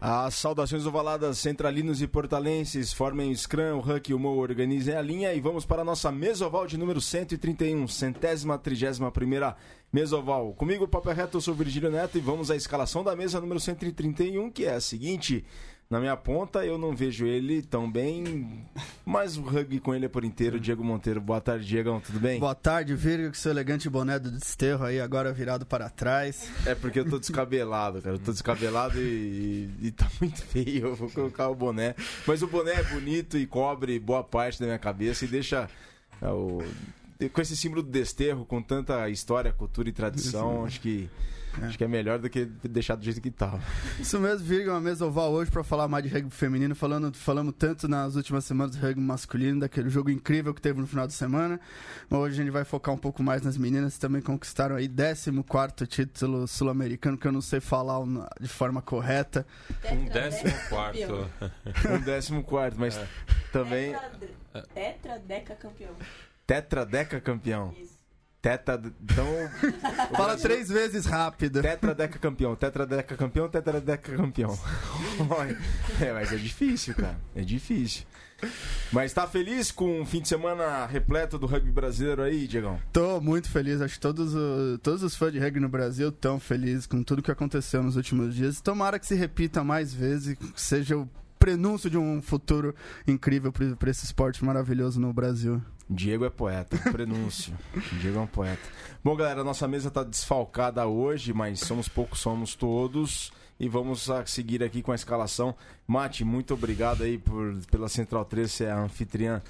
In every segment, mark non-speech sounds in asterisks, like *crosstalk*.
As saudações ovaladas centralinos e portalenses formem o Scrum, o Huck e o Mo organizem a linha e vamos para a nossa mesoval de número 131, centésima, trigésima primeira mesoval. Comigo, Papo Reto, eu sou Virgílio Neto e vamos à escalação da mesa número 131, que é a seguinte... Na minha ponta, eu não vejo ele tão bem, mas o rugby com ele é por inteiro. Diego Monteiro, boa tarde, Diegão, tudo bem? Boa tarde, Virgo, com seu elegante boné do desterro aí, agora virado para trás. É porque eu tô descabelado, cara. Eu tô descabelado e, e, e tá muito feio. Eu vou colocar o boné. Mas o boné é bonito e cobre boa parte da minha cabeça e deixa é, o, com esse símbolo do desterro, com tanta história, cultura e tradição, acho que é. Acho que é melhor do que deixar do jeito que estava. Isso mesmo, Virga, uma mesa oval hoje para falar mais de rugby feminino. Falando, falamos tanto nas últimas semanas do rugby masculino, daquele jogo incrível que teve no final de semana. Mas hoje a gente vai focar um pouco mais nas meninas que também conquistaram aí 14 título sul-americano, que eu não sei falar de forma correta. Um décimo quarto. *laughs* um décimo quarto, mas é. também. Tetra, tetradeca campeão. Tetradeca campeão. Isso. Teta. Então. *laughs* Fala três vezes rápido. Tetradeca campeão, tetradeca campeão, tetradeca campeão. *laughs* é, mas é difícil, cara. É difícil. Mas tá feliz com um fim de semana repleto do rugby brasileiro aí, Diegão? Tô muito feliz. Acho que todos, todos os fãs de rugby no Brasil estão felizes com tudo que aconteceu nos últimos dias. Tomara que se repita mais vezes, seja o prenúncio de um futuro incrível para esse esporte maravilhoso no Brasil. Diego é poeta, prenúncio. *laughs* Diego é um poeta. Bom, galera, nossa mesa está desfalcada hoje, mas somos poucos, somos todos. E vamos seguir aqui com a escalação. Mate, muito obrigado aí por, pela Central 3 ser a anfitriã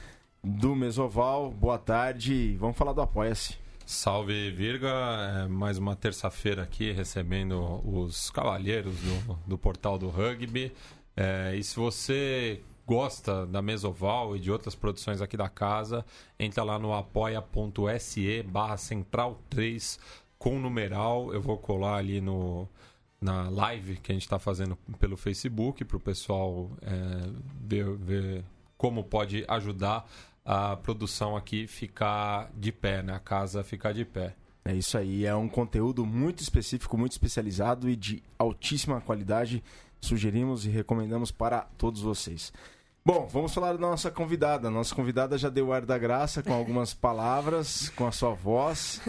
do Mesoval. Boa tarde. Vamos falar do Apoia-se. Salve Virga, é mais uma terça-feira aqui recebendo os cavalheiros do, do portal do rugby. É, e se você gosta da Mesoval e de outras produções aqui da casa, entra lá no apoia.se barra central 3 com numeral. Eu vou colar ali no, na live que a gente está fazendo pelo Facebook para o pessoal é, ver, ver como pode ajudar a produção aqui ficar de pé, né? a casa ficar de pé. É isso aí, é um conteúdo muito específico, muito especializado e de altíssima qualidade. Sugerimos e recomendamos para todos vocês. Bom, vamos falar da nossa convidada. Nossa convidada já deu ar da graça com algumas *laughs* palavras, com a sua voz.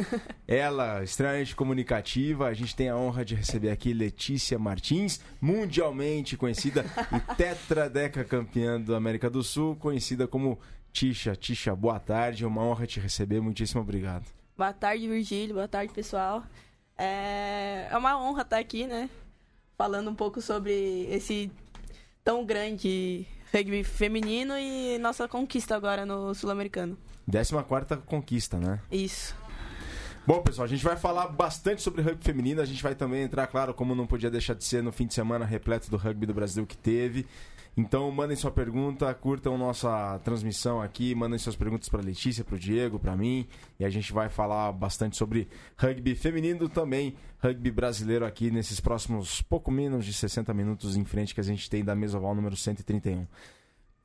Ela, extremamente comunicativa. A gente tem a honra de receber aqui Letícia Martins, mundialmente conhecida e *laughs* tetradeca campeã da América do Sul, conhecida como Tisha. Tisha, boa tarde. É uma honra te receber. Muitíssimo obrigado. Boa tarde, Virgílio. Boa tarde, pessoal. É, é uma honra estar aqui, né? Falando um pouco sobre esse tão grande rugby feminino e nossa conquista agora no Sul-Americano. 14 conquista, né? Isso. Bom, pessoal, a gente vai falar bastante sobre rugby feminino. A gente vai também entrar, claro, como não podia deixar de ser no fim de semana repleto do rugby do Brasil que teve. Então, mandem sua pergunta, curtam nossa transmissão aqui, mandem suas perguntas para Letícia, para o Diego, para mim, e a gente vai falar bastante sobre rugby feminino também, rugby brasileiro aqui nesses próximos pouco menos de 60 minutos em frente que a gente tem da Mesoval número 131.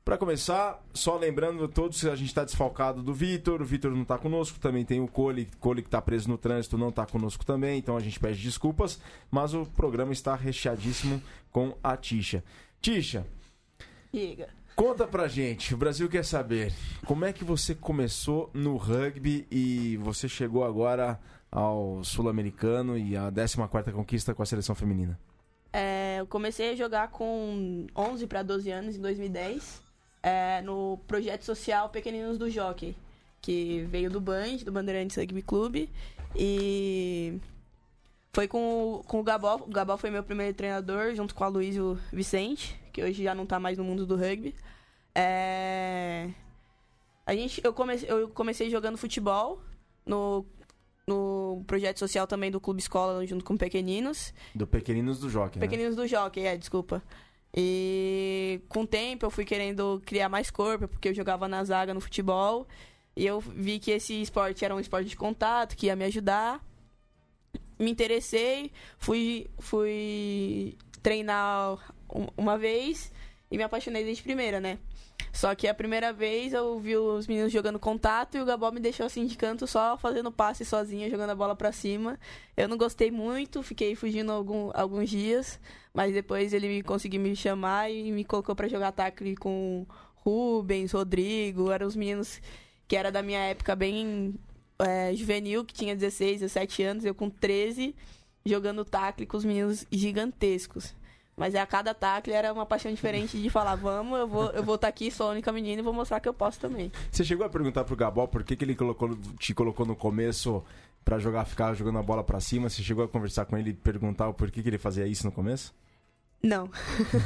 Para começar, só lembrando a todos que a gente está desfalcado do Vitor, o Vitor não está conosco, também tem o Cole, Cole que está preso no trânsito, não está conosco também, então a gente pede desculpas, mas o programa está recheadíssimo com a Tisha. Tisha, Diga. Conta pra gente, o Brasil quer saber, como é que você começou no rugby e você chegou agora ao Sul-Americano e a 14ª conquista com a seleção feminina? É, eu comecei a jogar com 11 para 12 anos, em 2010, é, no projeto social Pequeninos do Jockey, que veio do Band, do Bandeirantes Rugby Clube, e foi com, com o Gabó. O Gabó foi meu primeiro treinador, junto com a Luiz e o Vicente que hoje já não está mais no mundo do rugby. É... A gente, eu, comecei, eu comecei jogando futebol no, no projeto social também do Clube Escola, junto com Pequeninos. Do Pequeninos do Jockey, né? Pequeninos né? do Jockey, é, desculpa. E com o tempo eu fui querendo criar mais corpo, porque eu jogava na zaga no futebol. E eu vi que esse esporte era um esporte de contato, que ia me ajudar. Me interessei, fui, fui treinar uma vez e me apaixonei desde primeira, né? Só que a primeira vez eu vi os meninos jogando contato e o Gabó me deixou assim de canto só fazendo passe sozinho, jogando a bola para cima. Eu não gostei muito, fiquei fugindo algum, alguns dias, mas depois ele conseguiu me chamar e me colocou para jogar ataque com Rubens, Rodrigo, eram os meninos que era da minha época bem é, juvenil, que tinha 16, 17 anos, eu com 13, jogando tacle com os meninos gigantescos. Mas é a cada tackle era uma paixão diferente de falar, vamos, eu vou eu vou estar tá aqui, sou a única menina e vou mostrar que eu posso também. Você chegou a perguntar pro Gabó por que, que ele colocou, te colocou no começo para jogar, ficar jogando a bola para cima? Você chegou a conversar com ele e perguntar o porquê que ele fazia isso no começo? Não.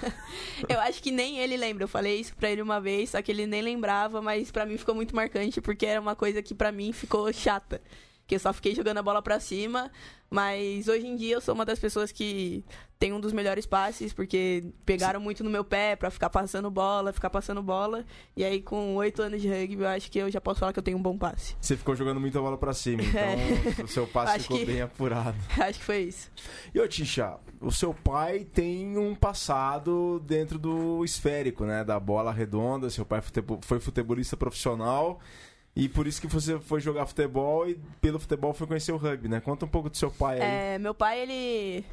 *laughs* eu acho que nem ele lembra. Eu falei isso pra ele uma vez, só que ele nem lembrava, mas para mim ficou muito marcante porque era uma coisa que para mim ficou chata que eu só fiquei jogando a bola para cima. Mas hoje em dia eu sou uma das pessoas que tem um dos melhores passes, porque pegaram muito no meu pé para ficar passando bola, ficar passando bola. E aí, com oito anos de rugby, eu acho que eu já posso falar que eu tenho um bom passe. Você ficou jogando muita bola para cima, então *laughs* é. o seu passe ficou que... bem apurado. *laughs* Acho que foi isso. E ô Tisha, o seu pai tem um passado dentro do esférico, né? Da bola redonda. Seu pai foi futebolista profissional. E por isso que você foi jogar futebol e pelo futebol foi conhecer o rugby, né? Conta um pouco do seu pai aí. É, meu pai, ele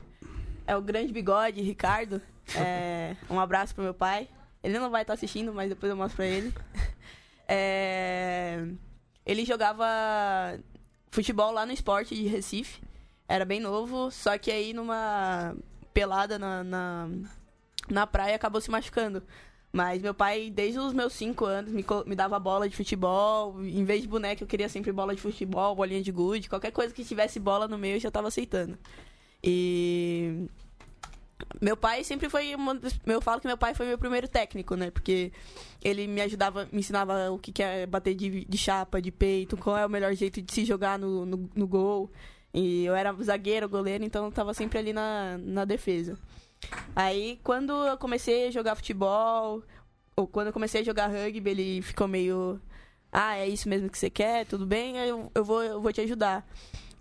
é o grande bigode, Ricardo. É, um abraço pro meu pai. Ele não vai estar assistindo, mas depois eu mostro pra ele. *laughs* É, ele jogava futebol lá no esporte de Recife. Era bem novo, só que aí numa pelada na, na, na praia acabou se machucando. Mas meu pai, desde os meus 5 anos, me, me dava bola de futebol. Em vez de boneca, eu queria sempre bola de futebol, bolinha de gude. Qualquer coisa que tivesse bola no meio, eu já tava aceitando. E. Meu pai sempre foi. Uma, eu falo que meu pai foi meu primeiro técnico, né? Porque ele me ajudava, me ensinava o que é bater de, de chapa, de peito, qual é o melhor jeito de se jogar no, no, no gol. E eu era zagueiro, goleiro, então eu tava sempre ali na, na defesa. Aí, quando eu comecei a jogar futebol, ou quando eu comecei a jogar rugby, ele ficou meio. Ah, é isso mesmo que você quer? Tudo bem? Eu, eu, vou, eu vou te ajudar.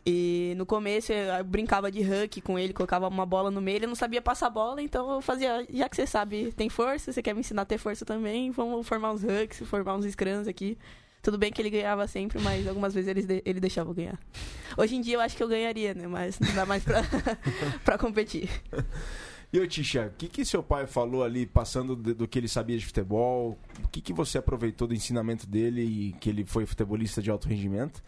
E no começo eu brincava de huck com ele, colocava uma bola no meio, ele não sabia passar bola, então eu fazia, já que você sabe, tem força, você quer me ensinar a ter força também, vamos formar uns hucks, formar uns scrums aqui. Tudo bem que ele ganhava sempre, mas algumas vezes ele, ele deixava eu ganhar. Hoje em dia eu acho que eu ganharia, né? Mas não dá mais pra, *laughs* pra competir. *laughs* E ô Tisha, o que, que seu pai falou ali, passando do, do que ele sabia de futebol? O que, que você aproveitou do ensinamento dele e que ele foi futebolista de alto rendimento? O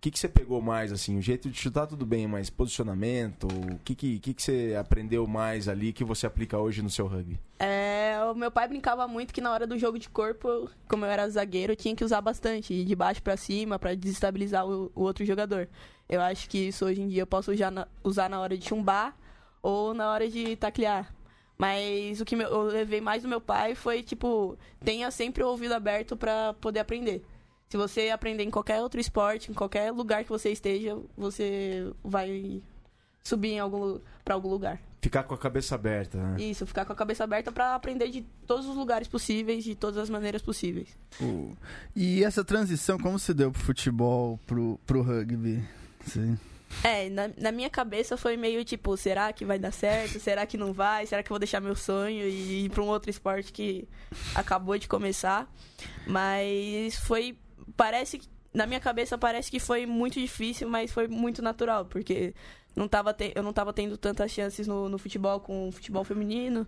que, que você pegou mais, assim? O jeito de chutar tudo bem, mas posicionamento? O que, que, que, que você aprendeu mais ali que você aplica hoje no seu rugby? É, o meu pai brincava muito que na hora do jogo de corpo, como eu era zagueiro, eu tinha que usar bastante, de baixo para cima, para desestabilizar o, o, outro jogador. Eu acho que isso hoje em dia eu posso na, usar na hora de chumbar ou na hora de taclear. Mas o que eu levei mais do meu pai foi, tipo, tenha sempre o ouvido aberto para poder aprender. Se você aprender em qualquer outro esporte, em qualquer lugar que você esteja, você vai subir em algum para algum lugar. Ficar com a cabeça aberta, né? Isso, ficar com a cabeça aberta para aprender de todos os lugares possíveis, de todas as maneiras possíveis. Uh, e essa transição, como se deu pro futebol, pro, pro rugby? Sim. É, na, na, minha cabeça foi meio tipo, será que vai dar certo? Será que não vai? Será que eu vou deixar meu sonho e ir para um outro esporte que acabou de começar? Mas foi. Parece que. Na minha cabeça parece que foi muito difícil, mas foi muito natural, porque não tava te, eu não estava tendo tantas chances no, no futebol com o futebol feminino.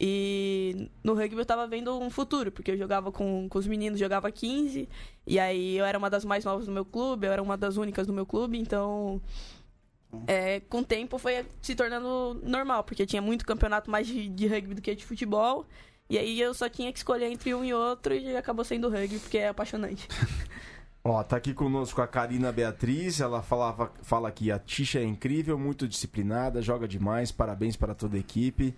E no rugby eu tava vendo um futuro, porque eu jogava com, com os meninos, jogava 15, e aí eu era uma das mais novas do meu clube, eu era uma das únicas do meu clube, então é, com o tempo foi se tornando normal, porque tinha muito campeonato mais de, de, rugby do que de futebol, e aí eu só tinha que escolher entre um e outro e acabou sendo rugby, porque é apaixonante. *laughs* Ó, tá aqui conosco a Karina Beatriz, ela falava, fala que a Tisha é incrível, muito disciplinada, joga demais, parabéns para toda a equipe.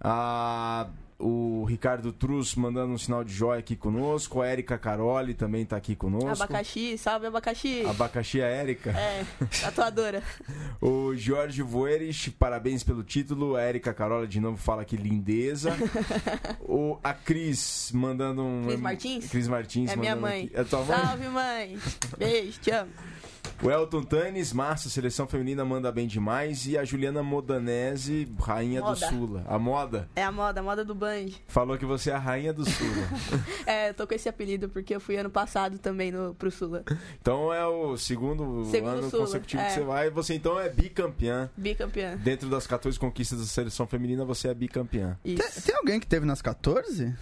Ah, o Ricardo Trus mandando um sinal de joia aqui conosco. A Erika Caroli também está aqui conosco. Abacaxi, salve abacaxi. Abacaxi a Erika. É, *laughs* tatuadora. o Jorge Voeris, parabéns pelo título. A Erika Caroli de novo fala que lindeza. *laughs* o, a Cris mandando um. Cris Martins? Cris Martins. É minha mãe. Aqui. É tua mãe? Salve, mãe. *laughs* Beijo, te amo. O Elton Tanes, Márcia, seleção feminina manda bem demais. E a Juliana Modanese, rainha Moda. do Sula. A moda É a moda, a moda do Band. falou que você é a rainha do Sula. *laughs* É, eu tô com esse apelido porque eu fui ano passado também no, pro Sula. então é o segundo, Segundo ano Sula, consecutivo que é. você vai. Você então é bicampeã. Bicampeã. Dentro das 14 conquistas da seleção feminina, você é bicampeã. Tem, Isso. tem alguém que teve nas 14?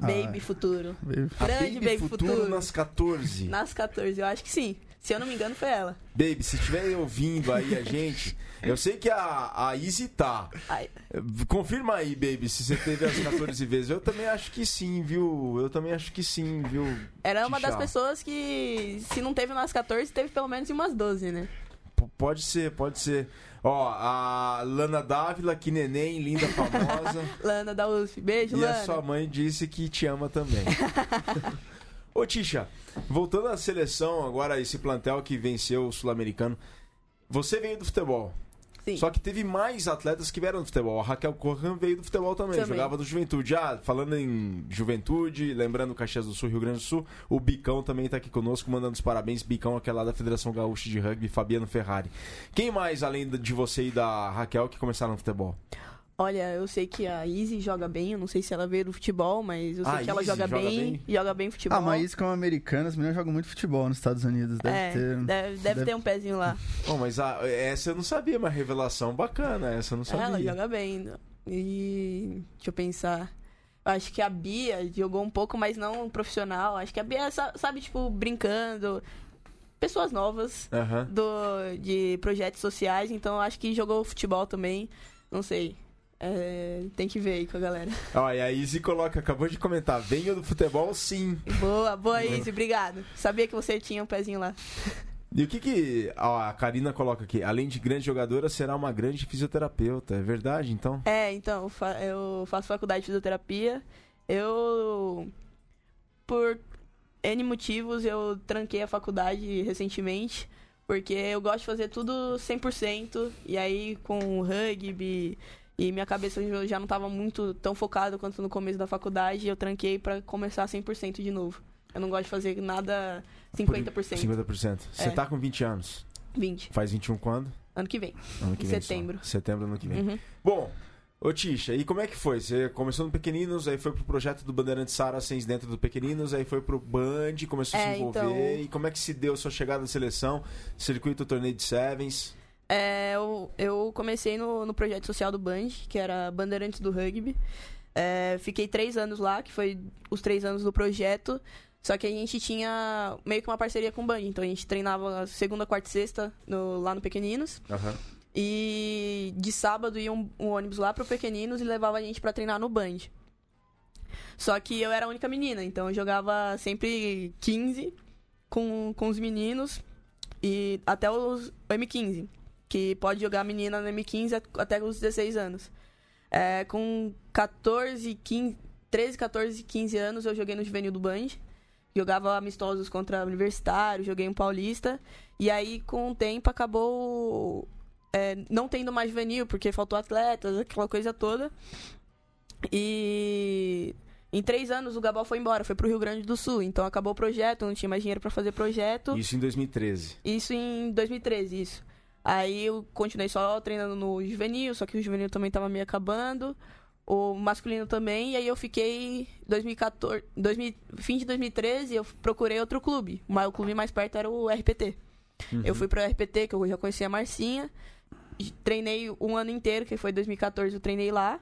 Baby futuro. Ah, baby. A Grande Baby Futuro, Futuro. nas 14. Nas 14, eu acho que sim. Se eu não me engano, foi ela. Baby, se estiver ouvindo aí a gente, eu sei que a, a Izzy tá. Ai, Confirma aí, baby, se você teve as 14 vezes. Eu também acho que sim, viu? Eu também acho que sim, viu? era uma das pessoas que, se não teve nas 14, teve pelo menos umas 12, né? P- pode ser, pode ser. Ó, a Lana Dávila, que neném, linda, famosa. *laughs* Lana da USP. Beijo, e Lana. a sua mãe disse que te ama também. *laughs* Ô, Tisha, voltando à seleção, agora esse plantel que venceu o Sul-Americano. Você veio do futebol. Sim. Só que teve mais atletas que vieram do futebol. A Raquel Corran veio do futebol também, Também. jogava do Juventude. Ah, falando em Juventude, lembrando Caxias do Sul, Rio Grande do Sul, o Bicão também tá aqui conosco, mandando os parabéns. Bicão, aquele lá da Federação Gaúcha de Rugby, Fabiano Ferrari. Quem mais, além de você e da Raquel, que começaram no futebol? Olha, eu sei que a Izzy joga bem, eu não sei se ela veio do futebol, mas eu sei Ah, que ela Izzy joga, joga bem, bem? e joga bem futebol. Ah, mas isso como americana, as meninas jogam muito futebol nos Estados Unidos. Deve é, ter. deve, deve deve- ter um pezinho lá. Bom, mas a- essa eu não sabia, uma revelação bacana, essa eu não sabia. Ela joga bem. E deixa eu pensar. Acho que a Bia jogou um pouco, mas não profissional. Acho que a Bia, sa- sabe, tipo, brincando. Pessoas novas Aham. do, de projetos sociais, então eu acho que jogou futebol também. Não sei. É, tem que ver aí com a galera. E a Izzy coloca, acabou de comentar, venho do futebol sim. Boa, boa, Izzy, obrigado. Sabia que você tinha um pezinho lá. E o que que ó, a Karina coloca aqui? Além de grande jogadora, será uma grande fisioterapeuta. É verdade, então? É, então, eu fa- eu faço faculdade de fisioterapia. Eu, por N motivos, eu tranquei a faculdade recentemente, porque eu gosto de fazer tudo 100%, e aí com rugby e minha cabeça já- não estava muito tão focada quanto no começo da faculdade, eu tranquei para começar 100% de novo. Eu não gosto de fazer nada 50%, 50%. Você É. tá com 20 anos. 20, Faz 21 quando? ano que vem. Ano que Em vem só. setembro. Setembro, ano que vem. Uhum. Bom, ô Tisha, e como é que foi? Você começou no Pequeninos, aí foi pro projeto do Bandeirante Saracens dentro do Pequeninos, aí foi pro Band, começou a É, se envolver. então- E como é que se deu a sua chegada à seleção? Circuito torneio de Sevens. É, eu, eu comecei no, no projeto social do Band, que era Bandeirantes do Rugby. É, fiquei três anos lá, que foi os três anos do projeto. Só que a gente tinha meio que uma parceria com o Band. Então a gente treinava segunda, quarta e sexta no- lá no Pequeninos. Aham. E de sábado ia um, um ônibus lá pro Pequeninos e levava a gente pra treinar no Band. Só que eu era a única menina, então eu jogava sempre 15 com, com os meninos e até os o M15, que pode jogar menina no M15 at- até os 16 anos. É, com 14, 15, 13, 14, 15 anos eu joguei no juvenil do Band. Jogava amistosos contra universitário, joguei um paulista. E aí, com o tempo, acabou é, não tendo mais juvenil, porque faltou atletas, aquela coisa toda. E em três anos o Gabal foi embora, foi pro Rio Grande do Sul. Então acabou o projeto, não tinha mais dinheiro pra fazer projeto. Isso em 2013. Isso em 2013, isso. Aí eu continuei só treinando no juvenil, só que o juvenil também tava meio acabando. O masculino também, e aí eu fiquei 2014, 2000, fim de 2013, eu procurei outro clube. O clube mais perto era o RPT. Eu fui pro RPT, que eu já conhecia a Marcinha. Treinei um ano inteiro, que foi 2014, eu treinei lá.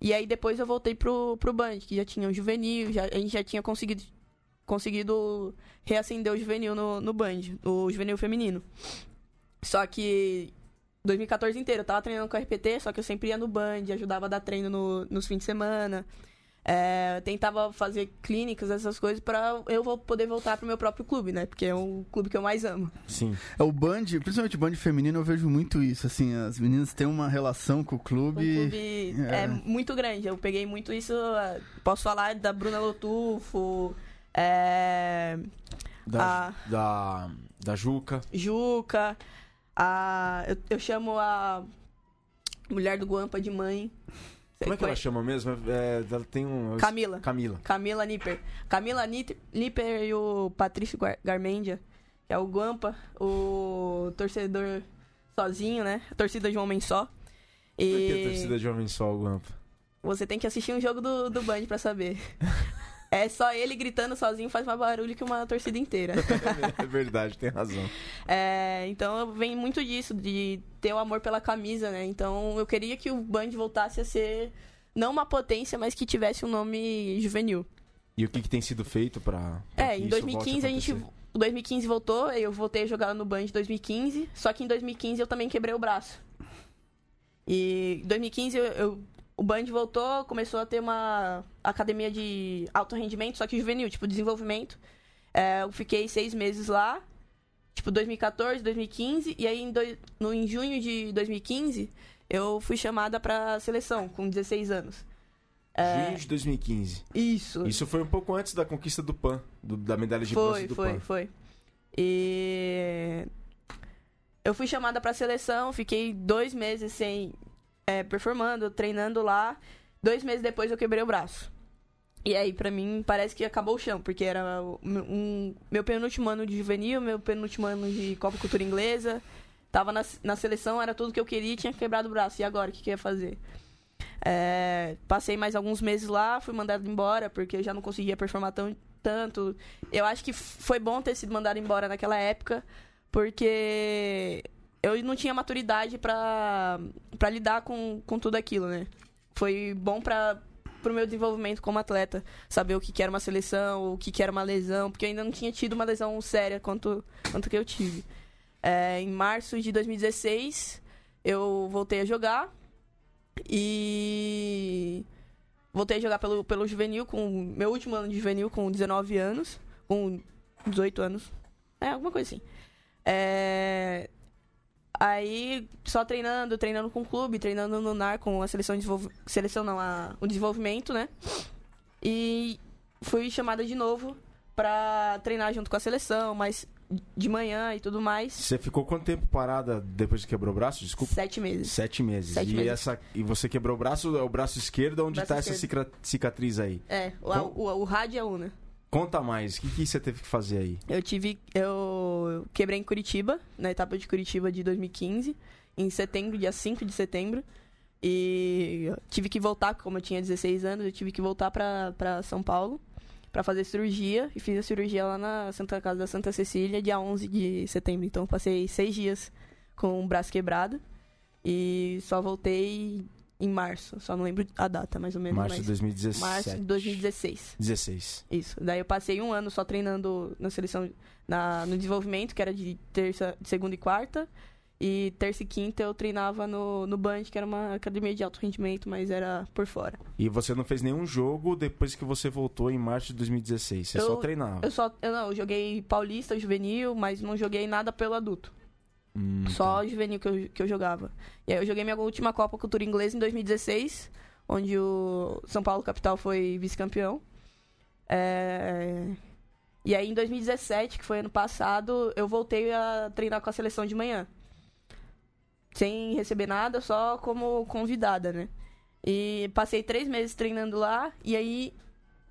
E aí depois eu voltei pro, pro Band, que já tinha o juvenil, já, a gente já tinha conseguido, conseguido reacender o juvenil no, no Band, o juvenil feminino. Só que 2014 inteiro eu tava treinando com a RPT, só que eu sempre ia no Band, ajudava a dar treino no- nos fins de semana. É, tentava fazer clínicas, essas coisas, pra eu vo- poder voltar pro meu próprio clube, né? Porque é o clube que eu mais amo. Sim. É o Band, principalmente o Band feminino, eu vejo muito isso. Assim, as meninas têm uma relação com o O clube. clube é. é. muito grande. Eu peguei muito isso. eh, Posso falar da Bruna Lotufo, é, Da, a da, da Juca. Juca, a, eu, eu chamo a mulher do Guampa de mãe. Como é que ela chama mesmo? É, ela tem um. Camila. Camila. Camila Nipper. Camila Nipper e o Patrício Gar- Garmendia, que é o Guampa, o torcedor sozinho, né? A torcida de um homem só. Por que E torcida de Homem Sol, Guampa? você tem que assistir um jogo do, do Band pra saber. *laughs* É só ele gritando sozinho faz mais barulho que uma torcida inteira. *laughs* É verdade, tem razão. É, então vem muito disso, de ter o amor pela camisa, né? Então eu queria que o Band voltasse a ser não uma potência, mas que tivesse um nome juvenil. E o que, que tem sido feito pra. pra É, em isso volte 2015 a gente. acontecer? O 2015 voltou, eu voltei a jogar no Band em 2015, só que em 2015 eu também quebrei o braço. E em 2015 eu, eu- o Band voltou, começou a ter uma academia de alto rendimento, só que juvenil, tipo desenvolvimento. É, eu fiquei seis meses lá, tipo 2014, 2015, e aí em, doi- no, em junho de 2015 eu fui chamada pra seleção, com 16 anos. É, Junho de 2015. isso. Isso foi um pouco antes da conquista do PAN, do- da medalha de Foi, bronze do foi, PAN. foi. E eu fui chamada pra seleção, fiquei dois meses sem é, performando, treinando lá. Dois meses depois eu quebrei o braço. E aí, pra mim, parece que acabou o chão, porque era um, meu penúltimo ano de juvenil, meu penúltimo ano de Copa Cultura Inglesa. Tava na, na seleção, era tudo que eu queria e tinha quebrado o braço. E agora, o que, que eu ia fazer? É, passei mais alguns meses lá, fui mandado embora, porque já não conseguia performar tão, tanto. Eu acho que foi bom ter sido mandado embora naquela época, porque eu não tinha maturidade pra lidar com, com tudo aquilo, né? Foi bom pra, pro meu desenvolvimento como atleta, saber o que, que era uma seleção, o que, que era uma lesão, porque eu ainda não tinha tido uma lesão séria quanto, quanto que eu tive. É, em março de 2016, eu voltei a jogar e voltei a jogar pelo, pelo juvenil, com meu último ano de juvenil com 19 anos, com 18 anos, é, alguma coisa assim. É, aí, só treinando, treinando com o clube, treinando no NAR com a seleção de desenvolv... seleção não, a... o desenvolvimento, né? E fui chamada de novo pra treinar junto com a seleção, mas de manhã e tudo mais. Você ficou quanto tempo parada depois que quebrou o braço? Desculpa. Sete meses. Sete meses. Sete e, meses. Essa, e você quebrou o braço, é o braço esquerdo, onde Braço tá essa cicatriz aí? É, o, Com- o, o rádio é una. Conta mais, o que, que você teve que fazer aí? Eu tive. Eu quebrei em Curitiba, na etapa de Curitiba de 2015, em setembro, dia 5 de setembro. E tive que voltar, como eu tinha 16 anos, eu tive que voltar pra São Paulo pra fazer cirurgia. E fiz a cirurgia lá na Santa Casa da Santa Cecília, dia 11 de setembro. Então passei seis dias com o braço quebrado. E só voltei em março. Só não lembro a data, mais ou menos. Março de mas 2017. março de 2016. 16. Isso. Daí eu passei um ano só treinando na seleção, na, no desenvolvimento, que era de terça, de segunda e quarta. E terça e quinta eu treinava no, no Band, que era uma academia de alto rendimento, mas era por fora. E você não fez nenhum jogo depois que você voltou em março de 2016. Você só Eu- treinava. Eu só, eu não, eu joguei paulista, juvenil, mas não joguei nada pelo adulto. Hum, Só tá. juvenil que eu, que eu jogava. E aí eu joguei minha última Copa Cultura Inglesa em 2016, onde o São Paulo Capital foi vice-campeão. É, E aí em 2017, que foi ano passado, eu voltei a treinar com a seleção de manhã. Sem receber nada, só como convidada, né? E passei três meses treinando lá, e aí,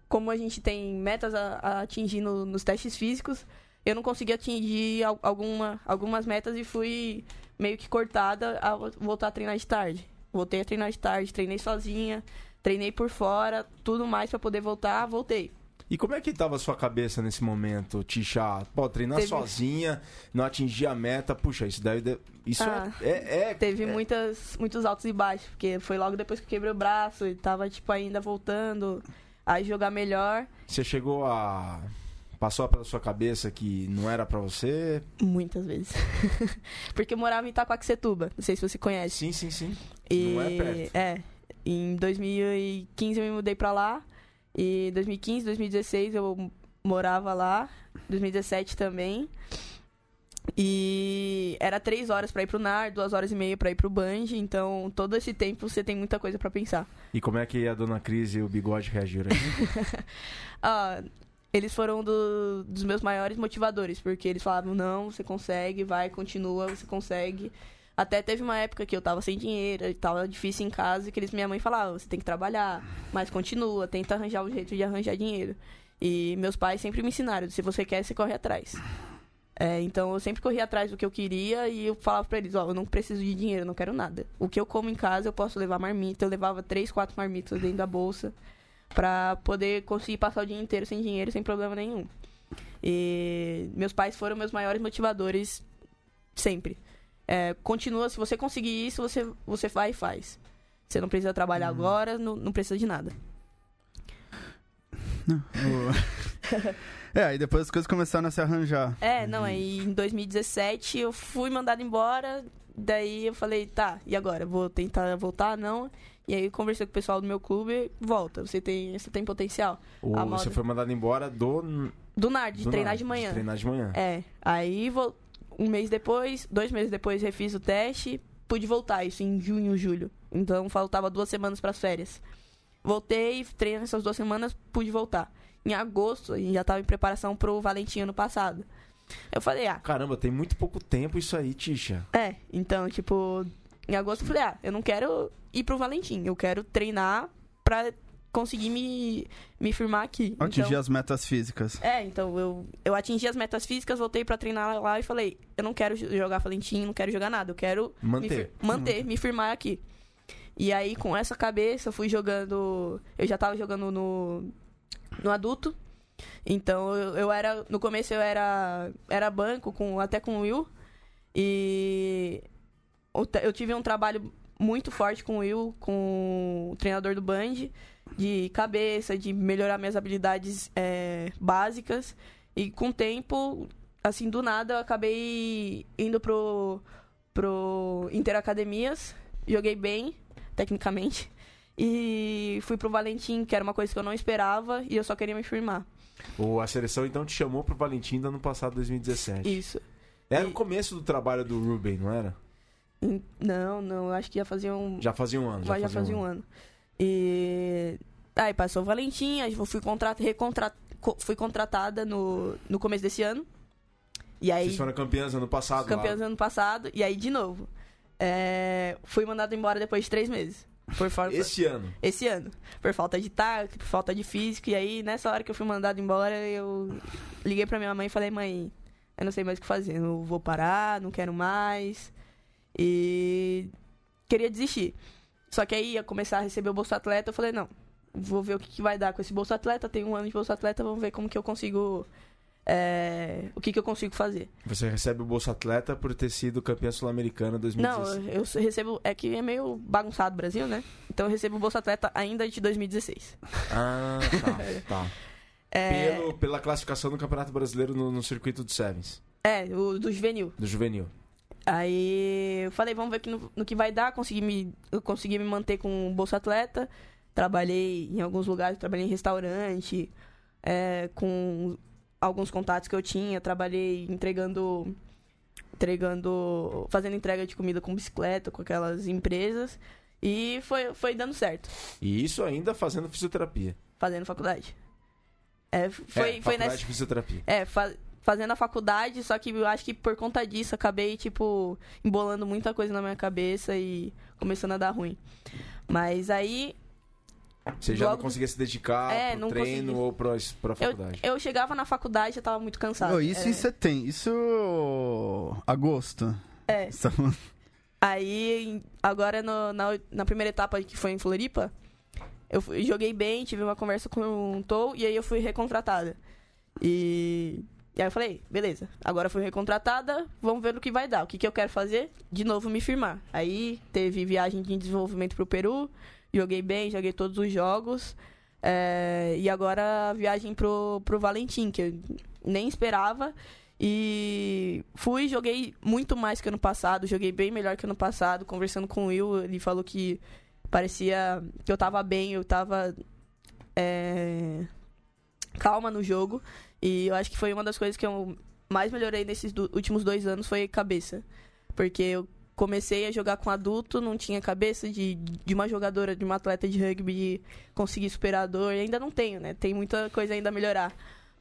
como a gente tem metas a, a atingir no- nos testes físicos, eu não consegui atingir al- alguma, algumas metas e fui meio que cortada a vo- voltar a treinar de tarde. Voltei a treinar de tarde, treinei sozinha, treinei por fora, tudo mais pra poder voltar, voltei. E como é que tava a sua cabeça nesse momento, Tisha? Pô, treinar Teve- sozinha, não atingir a meta, puxa, isso deve. Isso Ah, é, é, é- Teve é- muitas, muitos altos e baixos, porque foi logo depois que eu quebrei o braço e tava, tipo, ainda voltando a jogar melhor. Você chegou a. Passou pela sua cabeça que não era pra você? Muitas vezes. *laughs* porque eu morava em Itacoaxetuba, não sei se você conhece. Sim, sim, sim. E, Não é perto. É. Em 2015 eu me mudei pra lá. E 2015, 2016 eu morava lá. 2017 também. E era três horas pra ir pro NAR, duas horas e meia pra ir pro Band. Então, todo esse tempo você tem muita coisa pra pensar. E como é que a dona Cris e o bigode reagiram? *laughs* Ah, eles foram do- dos meus maiores motivadores, porque eles falavam, não, você consegue, vai, continua, você consegue. Até teve uma época que eu tava sem dinheiro, tava difícil em casa, e que eles, minha mãe falava, você tem que trabalhar, mas continua, tenta arranjar um jeito de arranjar dinheiro. E meus pais sempre me ensinaram, se você quer, você corre atrás. É, então eu sempre corri atrás do que eu queria e eu falava pra eles, ó, eu não preciso de dinheiro, eu não quero nada. O que eu como em casa, eu posso levar marmita. Eu levava três, quatro marmitas dentro da bolsa pra poder conseguir passar o dia inteiro sem dinheiro, sem problema nenhum. E meus pais foram meus maiores motivadores sempre. É, continua, se você conseguir isso, você, você vai e faz. Você não precisa trabalhar agora, não, não precisa de nada. *laughs* é, aí depois as coisas começaram a se arranjar. É, não, aí em 2017 eu fui mandado embora, daí eu falei, tá, e agora? Vou tentar voltar? Não. E aí conversei com o pessoal do meu clube, volta, você tem, você tem potencial. O- você foi mandado embora do. Do NARD, de do treinar nada, de manhã. treinar de manhã. É, aí vou, um mês depois, dois meses depois refiz o teste, pude voltar, isso em junho, julho. Então faltava duas semanas para as férias. Voltei, treinei essas duas semanas, pude voltar. Em agosto, a gente já tava em preparação pro Valentim ano passado. Eu falei, ah, Caramba, tem muito pouco tempo isso aí, Tisha. é, então, tipo, em agosto eu falei, ah, eu não quero ir pro Valentim, eu quero treinar pra conseguir me, me firmar aqui. Atingir Então- as metas físicas. é, então eu, eu atingi as metas físicas, voltei pra treinar lá e falei, eu não quero jo- jogar Valentim, não quero jogar nada, eu quero me Manter. fir- manter, me firmar aqui. E aí, com essa cabeça, eu fui jogando. Eu já tava jogando no, no adulto. Então eu, eu era. No começo eu era. Era banco, com, até com o Will. E eu tive um trabalho muito forte com o Will, com o treinador do Band, de cabeça, de melhorar minhas habilidades é, básicas. E com o tempo, assim, do nada, eu acabei indo pro, pro Interacademias. Joguei bem, tecnicamente. *laughs* E fui pro Valentim, que era uma coisa que eu não esperava, e eu só queria me firmar. O, a seleção então te chamou pro Valentim do ano passado, 2017. Isso. Era E- o começo do trabalho do Ruben, não era? Não, não, eu acho que já fazia um. Já fazia um ano. já, já fazia um ano. E. Aí passou o Valentim, aí eu fui, contrat... recontra... co- fui contratada no... no começo desse ano. E aí. Vocês foram campeãs ano passado. campeãs lá. ano passado, e aí de novo. É, Fui mandado embora depois de três meses. Por falta... *laughs* Esse ano. esse ano. Por falta de tática, por falta de físico. E aí, nessa hora que eu fui mandado embora, eu liguei pra minha mãe e falei, mãe, eu não sei mais o que fazer. Eu vou parar, não quero mais. E queria desistir. Só que aí ia começar a receber o Bolsa Atleta, eu falei, não, vou ver o que, que vai dar com esse Bolsa Atleta. Tem um ano de Bolsa Atleta, vamos ver como que eu consigo. é, o que, que eu consigo fazer. Você recebe o Bolsa Atleta por ter sido campeã sul-americana Não, 2016. eu recebo. É que é meio bagunçado o Brasil, né? Então eu recebo o Bolsa Atleta ainda de 2016. Ah, tá. tá. *laughs* É, Pelo, pela classificação do Campeonato Brasileiro no, no circuito do Sevens, é o do juvenil. do juvenil. Aí eu falei, vamos ver que no, no que vai dar. Consegui me, eu consegui me manter com o Bolsa Atleta. Trabalhei em alguns lugares, trabalhei em restaurante, é, com alguns contatos que eu tinha. Trabalhei entregando, entregando, fazendo entrega de comida com bicicleta, com aquelas empresas. E foi, foi dando certo, E isso ainda fazendo fisioterapia. fazendo faculdade. É, foi, é, foi faculdade nessa, de fisioterapia. é, fa- fazendo a faculdade, só que eu acho que por conta disso acabei, tipo, embolando muita coisa na minha cabeça e começando a dar ruim. Mas aí Você já Logo- não conseguia se dedicar É, pro não treino consegui. ou pra, pra eu, faculdade. eu chegava na faculdade e já tava muito cansado. Oh, isso é, em setembro. Isso. agosto. é. Você tá falando- Aí, agora no- na, na primeira etapa que foi em Floripa, eu fui- joguei bem, tive uma conversa com o Tou e aí eu fui recontratada. E, e aí eu falei, beleza, agora fui recontratada, vamos ver o que vai dar. O que, que eu quero fazer? De novo me firmar. Aí teve viagem de desenvolvimento pro Peru, joguei bem, joguei todos os jogos. é, e agora viagem pro, pro Valentim, que eu nem esperava. E fui, joguei muito mais que ano passado, joguei bem melhor que ano passado. Conversando com o Will, ele falou que parecia que eu tava bem, eu tava é, calma no jogo. E eu acho que foi uma das coisas que eu mais melhorei nesses do- últimos dois anos foi cabeça. Porque eu comecei a jogar com adulto, não tinha cabeça de, de uma jogadora, de uma atleta de rugby de conseguir superar a dor. E ainda não tenho, né? Tem muita coisa ainda a melhorar.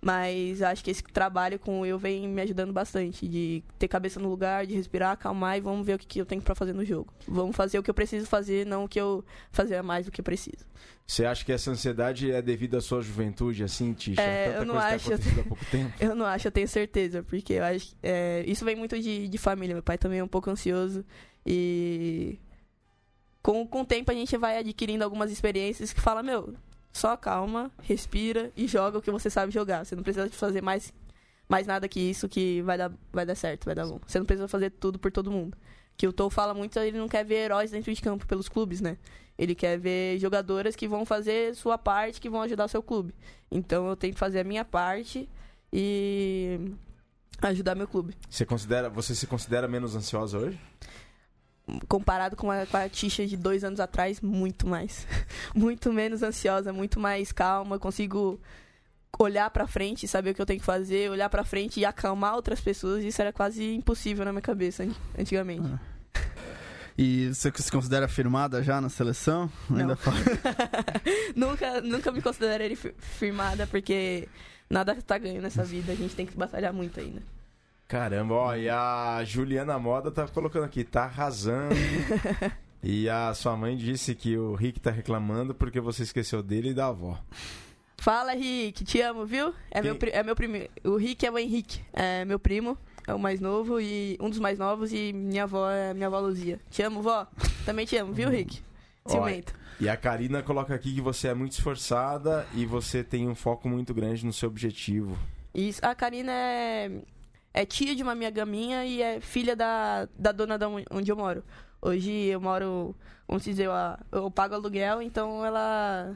Mas acho que esse trabalho com o eu vem me ajudando bastante. De ter cabeça no lugar, de respirar, acalmar e vamos ver o que, que eu tenho pra fazer no jogo. Vamos fazer o que eu preciso fazer, não o que eu fazer mais do que eu preciso. Você acha que essa ansiedade é devido à sua juventude, assim, Tisha? É, Tanta eu não coisa acho, que tá acontecendo há pouco tempo. *laughs* Eu não acho, eu tenho certeza, porque eu acho que é, isso vem muito de, de família. Meu pai também é um pouco ansioso e com, com o tempo a gente vai adquirindo algumas experiências que fala, meu, só calma, respira e joga o que você sabe jogar. Você não precisa fazer mais, mais nada que isso que vai dar, vai dar certo, vai dar bom. Você não precisa fazer tudo por todo mundo. Que o Tou fala muito, ele não quer ver heróis dentro de campo pelos clubes, né? Ele quer ver jogadoras que vão fazer sua parte, que vão ajudar seu clube. Então eu tenho que fazer a minha parte e ajudar meu clube. Você, considera, você se considera menos ansiosa hoje? Comparado com a, com a Tisha de dois anos atrás, muito mais. *laughs* muito menos ansiosa, muito mais calma. Consigo olhar pra frente, saber o que eu tenho que fazer, olhar pra frente e acalmar outras pessoas. Isso era quase impossível na minha cabeça antigamente. Ah. E você se considera firmada já na seleção? Não. Ainda *laughs* nunca, nunca me considerei fi- firmada, porque nada tá ganho nessa vida. A gente tem que batalhar muito ainda. Caramba, ó, e a Juliana Moda tá colocando aqui, tá arrasando. *laughs* e a sua mãe disse que o Rick tá reclamando porque você esqueceu dele e da avó. Fala, Rick, te amo, viu? É Quem- meu, é meu primo. O Rick é o Henrique, é meu primo, é o mais novo e um dos mais novos e minha avó é minha avó Luzia. Te amo, vó. Também te amo, viu, Rick? Ciumento. E a Karina coloca aqui que você é muito esforçada e você tem um foco muito grande no seu objetivo. Isso. A Karina é, é tia de uma minha gaminha e é filha da, da dona da on- onde eu moro. Hoje eu moro, vamos dizer, eu, eu pago aluguel, então ela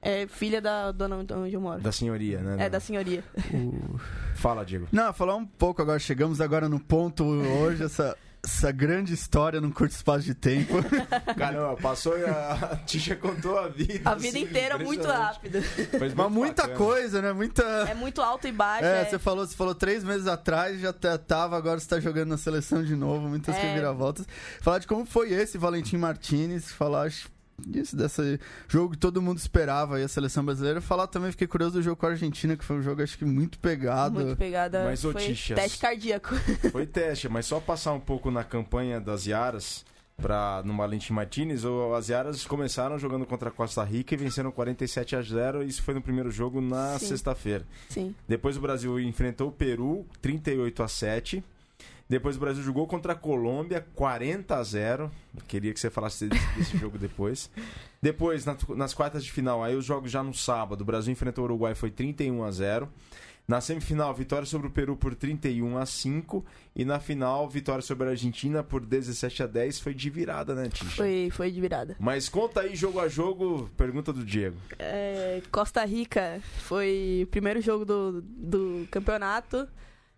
é filha da dona onde eu moro. Da senhoria, né? É, da senhoria. O- *laughs* Fala, Diego. Não, falar um pouco agora. Chegamos agora no ponto hoje, essa, essa grande história num curto espaço de tempo. *laughs* Caramba, passou e a *laughs* Tisha contou a vida. A vida assim, inteira muito rápido. Mas, muita bacana. coisa, né? Muita. É muito alto e baixo. É, é- você falou, você falou três meses atrás, já tá- tava, agora você tá jogando na seleção de novo, muitas É. reviravoltas. Falar de como foi esse Valentim Martinez, falar acho, disso, desse jogo que todo mundo esperava aí, a seleção brasileira. Falar também, fiquei curioso do jogo com a Argentina, que foi um jogo acho que muito pegado. Muito pegada. Mas, foi Tixas, teste cardíaco. *laughs* Foi teste, mas só passar um pouco na campanha das Yaras para no Valentim Martinez, as Yaras começaram jogando contra a Costa Rica e venceram 47 a 0. Isso foi no primeiro jogo na sexta-feira. Sim. Depois o Brasil enfrentou o Peru 38 a 7. Depois o Brasil jogou contra a Colômbia 40 a 0. Eu queria que você falasse desse, desse *laughs* jogo depois. Depois, na- nas quartas de final, aí os jogos já no sábado, o Brasil enfrentou o Uruguai foi 31 a 0. Na semifinal, vitória sobre o Peru por 31 a 5 e na final, vitória sobre a Argentina por 17 a 10, foi de virada, né, Tisha? Foi, foi de virada. Mas conta aí jogo a jogo, pergunta do Diego. É, Costa Rica foi o primeiro jogo do, do campeonato.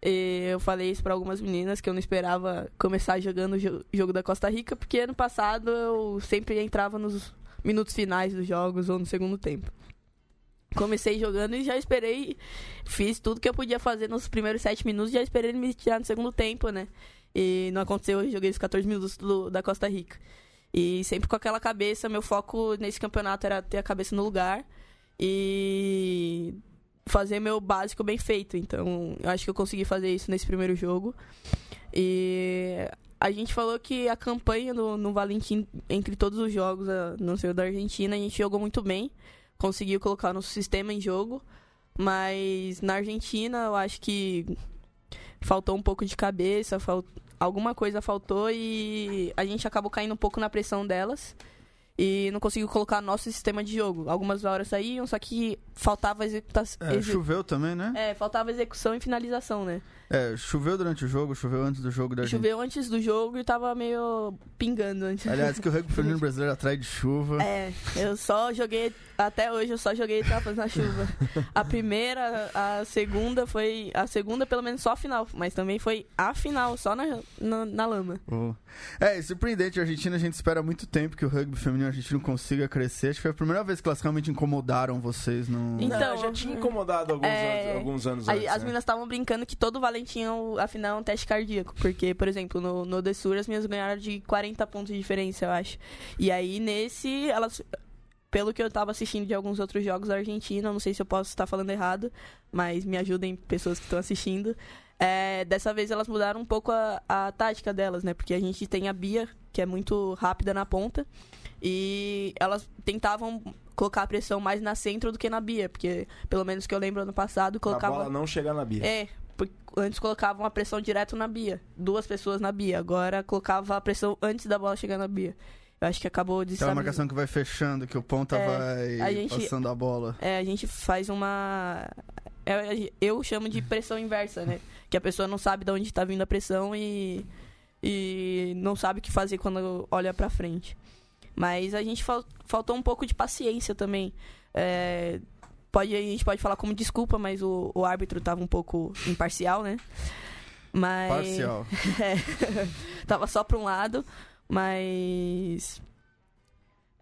E eu falei isso pra algumas meninas que eu não esperava começar jogando o jo- jogo da Costa Rica, porque ano passado eu sempre entrava nos minutos finais dos jogos ou no segundo tempo. Comecei jogando e já esperei, fiz tudo que eu podia fazer nos primeiros sete minutos, já esperei me tirar no segundo tempo, né? E não aconteceu, eu joguei os 14 minutos do- da Costa Rica. E sempre com aquela cabeça, meu foco nesse campeonato era ter a cabeça no lugar e fazer meu básico bem feito. Então, eu acho que eu consegui fazer isso nesse primeiro jogo. E a gente falou que a campanha no, no Valentim, entre todos os jogos, a- não sei o da Argentina, a gente jogou muito bem. Conseguiu colocar nosso sistema em jogo. Mas na Argentina, eu acho que faltou um pouco de cabeça, fal- alguma coisa faltou e a gente acabou caindo um pouco na pressão delas e não conseguiu colocar nosso sistema de jogo. Algumas horas saíam, só que faltava executação. É, choveu também, né? É, faltava execução e finalização, né? É, choveu durante o jogo, choveu antes do jogo da. Choveu antes do jogo e tava meio pingando antes. Aliás, que o rugby *laughs* feminino brasileiro atrai de chuva. É, eu só joguei, até hoje eu só joguei etapas na chuva. A primeira, a segunda foi, a segunda pelo menos só a final, mas também foi a final, só na, na, na lama. Oh. É, e surpreendente, a Argentina a gente espera há muito tempo que o rugby feminino argentino consiga crescer. Acho que foi a primeira vez que elas realmente incomodaram vocês no. Então, Não, já tinha incomodado alguns, é, anos, alguns anos Aí, antes. as né? meninas estavam brincando que todo Valentim, afinal, é um teste cardíaco. Porque, por exemplo, no, no Dessur, as minhas ganharam de 40 pontos de diferença, eu acho. E aí, nesse, elas pelo que eu tava assistindo de alguns outros jogos da Argentina, não sei se eu posso estar falando errado, mas me ajudem pessoas que estão assistindo. É, dessa vez elas mudaram um pouco a, a tática delas, né? Porque a gente tem a Bia, que é muito rápida na ponta, e elas tentavam colocar a pressão mais na centro do que na Bia, porque pelo menos que eu lembro ano passado, A colocava bola não chegar na Bia. é, antes colocavam a pressão direto na Bia. Duas pessoas na Bia. Agora colocava a pressão antes da bola chegar na Bia. Eu acho que acabou de Tem uma marcação que vai fechando, que o ponta É, vai a gente- passando a bola. É, a gente faz uma. é, Eu chamo de pressão inversa, né? Que a pessoa não sabe de onde tá vindo a pressão e. E não sabe o que fazer quando olha pra frente. Mas a gente fal- faltou um pouco de paciência também. É, pode, a gente pode falar como desculpa, mas o, o árbitro tava um pouco imparcial, né? Mas. Parcial. *laughs* É, tava só pra um lado, mas.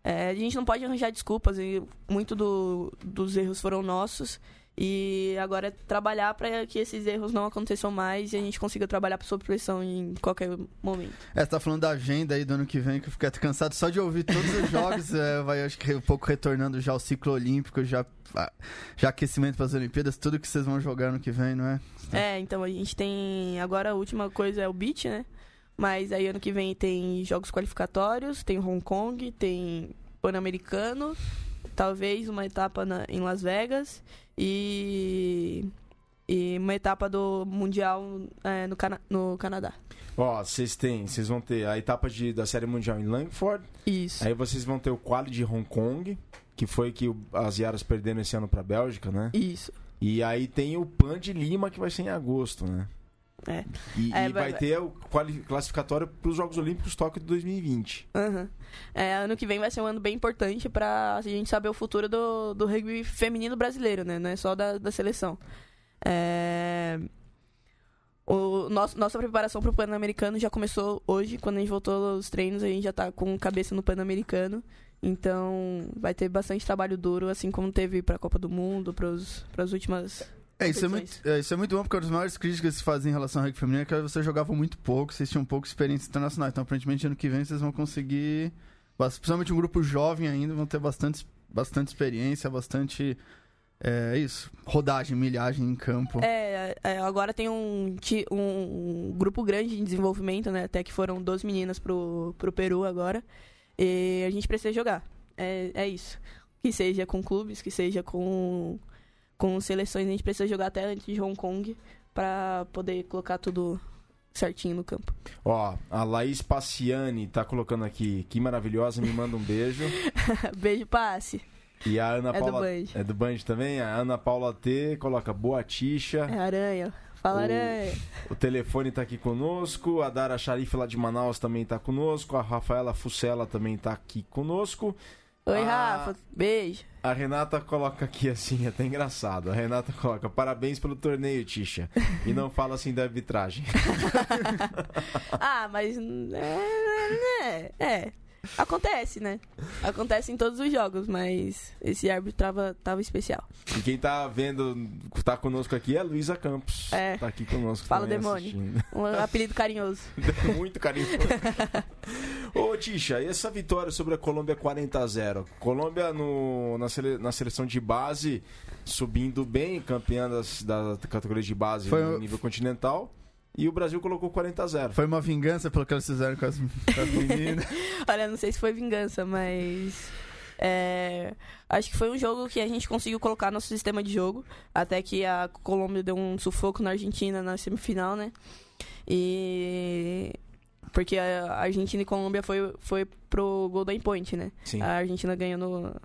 é, a gente não pode arranjar desculpas, e muito do- dos erros foram nossos. E agora é trabalhar para que esses erros não aconteçam mais e a gente consiga trabalhar sob pressão em qualquer momento. É, você tá falando da agenda aí do ano que vem, que eu fiquei cansado só de ouvir todos os jogos. *laughs* é, vai, acho que um pouco retornando já ao ciclo olímpico, já, ah, já aquecimento para as Olimpíadas, tudo que vocês vão jogar ano que vem, não é? É, então a gente tem. Agora a última coisa é o beat, né? Mas aí ano que vem tem jogos qualificatórios, tem Hong Kong, tem Pan-Americano, talvez uma etapa na- em Las Vegas e. E uma etapa do Mundial é, no, Cana no Canadá. Ó, vocês têm, vocês vão ter a etapa de, da Série Mundial em Langford, Isso. aí vocês vão ter o quali de Hong Kong, que foi que o- as Iaras perderam esse ano pra Bélgica, né? Isso. E aí tem o Pan de Lima, que vai ser em agosto, né? É. E, É, e vai- vai ter o classificatório para os Jogos Olímpicos Tóquio de 2020. Aham. É, ano que vem vai ser um ano bem importante pra a gente saber o futuro do, do rugby feminino brasileiro, né? Não é só da, da seleção. É, O nosso, nossa preparação pro Pan-Americano já começou hoje, quando a gente voltou aos treinos, a gente já tá com cabeça no Pan-Americano. Então vai ter bastante trabalho duro, assim como teve pra Copa do Mundo, pros, pras últimas. É, isso é, muito, é, isso é muito bom, porque uma das maiores críticas que se fazem em relação ao rugby feminino é que vocês jogavam muito pouco, vocês tinham pouca experiência internacional. Então, aparentemente, ano que vem vocês vão conseguir, principalmente um grupo jovem ainda, vão ter bastante, bastante experiência, bastante, é isso, rodagem, milhagem em campo. É, é, agora tem um, um grupo grande de desenvolvimento, né? Até que foram 12 meninas pro, pro Peru agora. E a gente precisa jogar. É, é isso. Que seja com clubes, que seja com, com seleções, a gente precisa jogar até antes de Hong Kong pra poder colocar tudo certinho no campo. Ó, a Laís Paciani tá colocando aqui, que maravilhosa, me manda um beijo. *laughs* Beijo, passe. E a Ana É do Paula. Band. É do Band também? A Ana Paula T coloca boa tixa. É aranha. Fala O- aranha. O telefone tá aqui conosco. A Dara Sharif lá de Manaus também tá conosco. A Rafaela Fucela também tá aqui conosco. Oi, Ah. Rafa. Beijo. A Renata coloca aqui assim, é até engraçado. A Renata coloca: parabéns pelo torneio, Tisha. E não fala assim da arbitragem. *laughs* Ah, mas. É, é, é. Acontece, né? Acontece em todos os jogos, mas esse árbitro tava, tava especial. E quem tá vendo, tá conosco aqui é a Luísa Campos. É. Tá aqui conosco. Fala, demônio. assistindo. Um apelido carinhoso. *laughs* Muito carinhoso. *laughs* Ô, Tisha, e essa vitória sobre a Colômbia 40 a 0? Colômbia no, na, sele- na seleção de base subindo bem, campeã das, da categoria de base Foi no o- nível continental. E o Brasil colocou 40 a 0. Foi uma vingança pelo que eles fizeram com as, com as *laughs* meninas. Olha, não sei se foi vingança, mas. é, acho que foi um jogo que a gente conseguiu colocar nosso sistema de jogo. Até que a Colômbia deu um sufoco na Argentina na semifinal, né? E. Porque a Argentina e Colômbia foi, foi pro Golden Point, né? Sim. A Argentina ganhou no,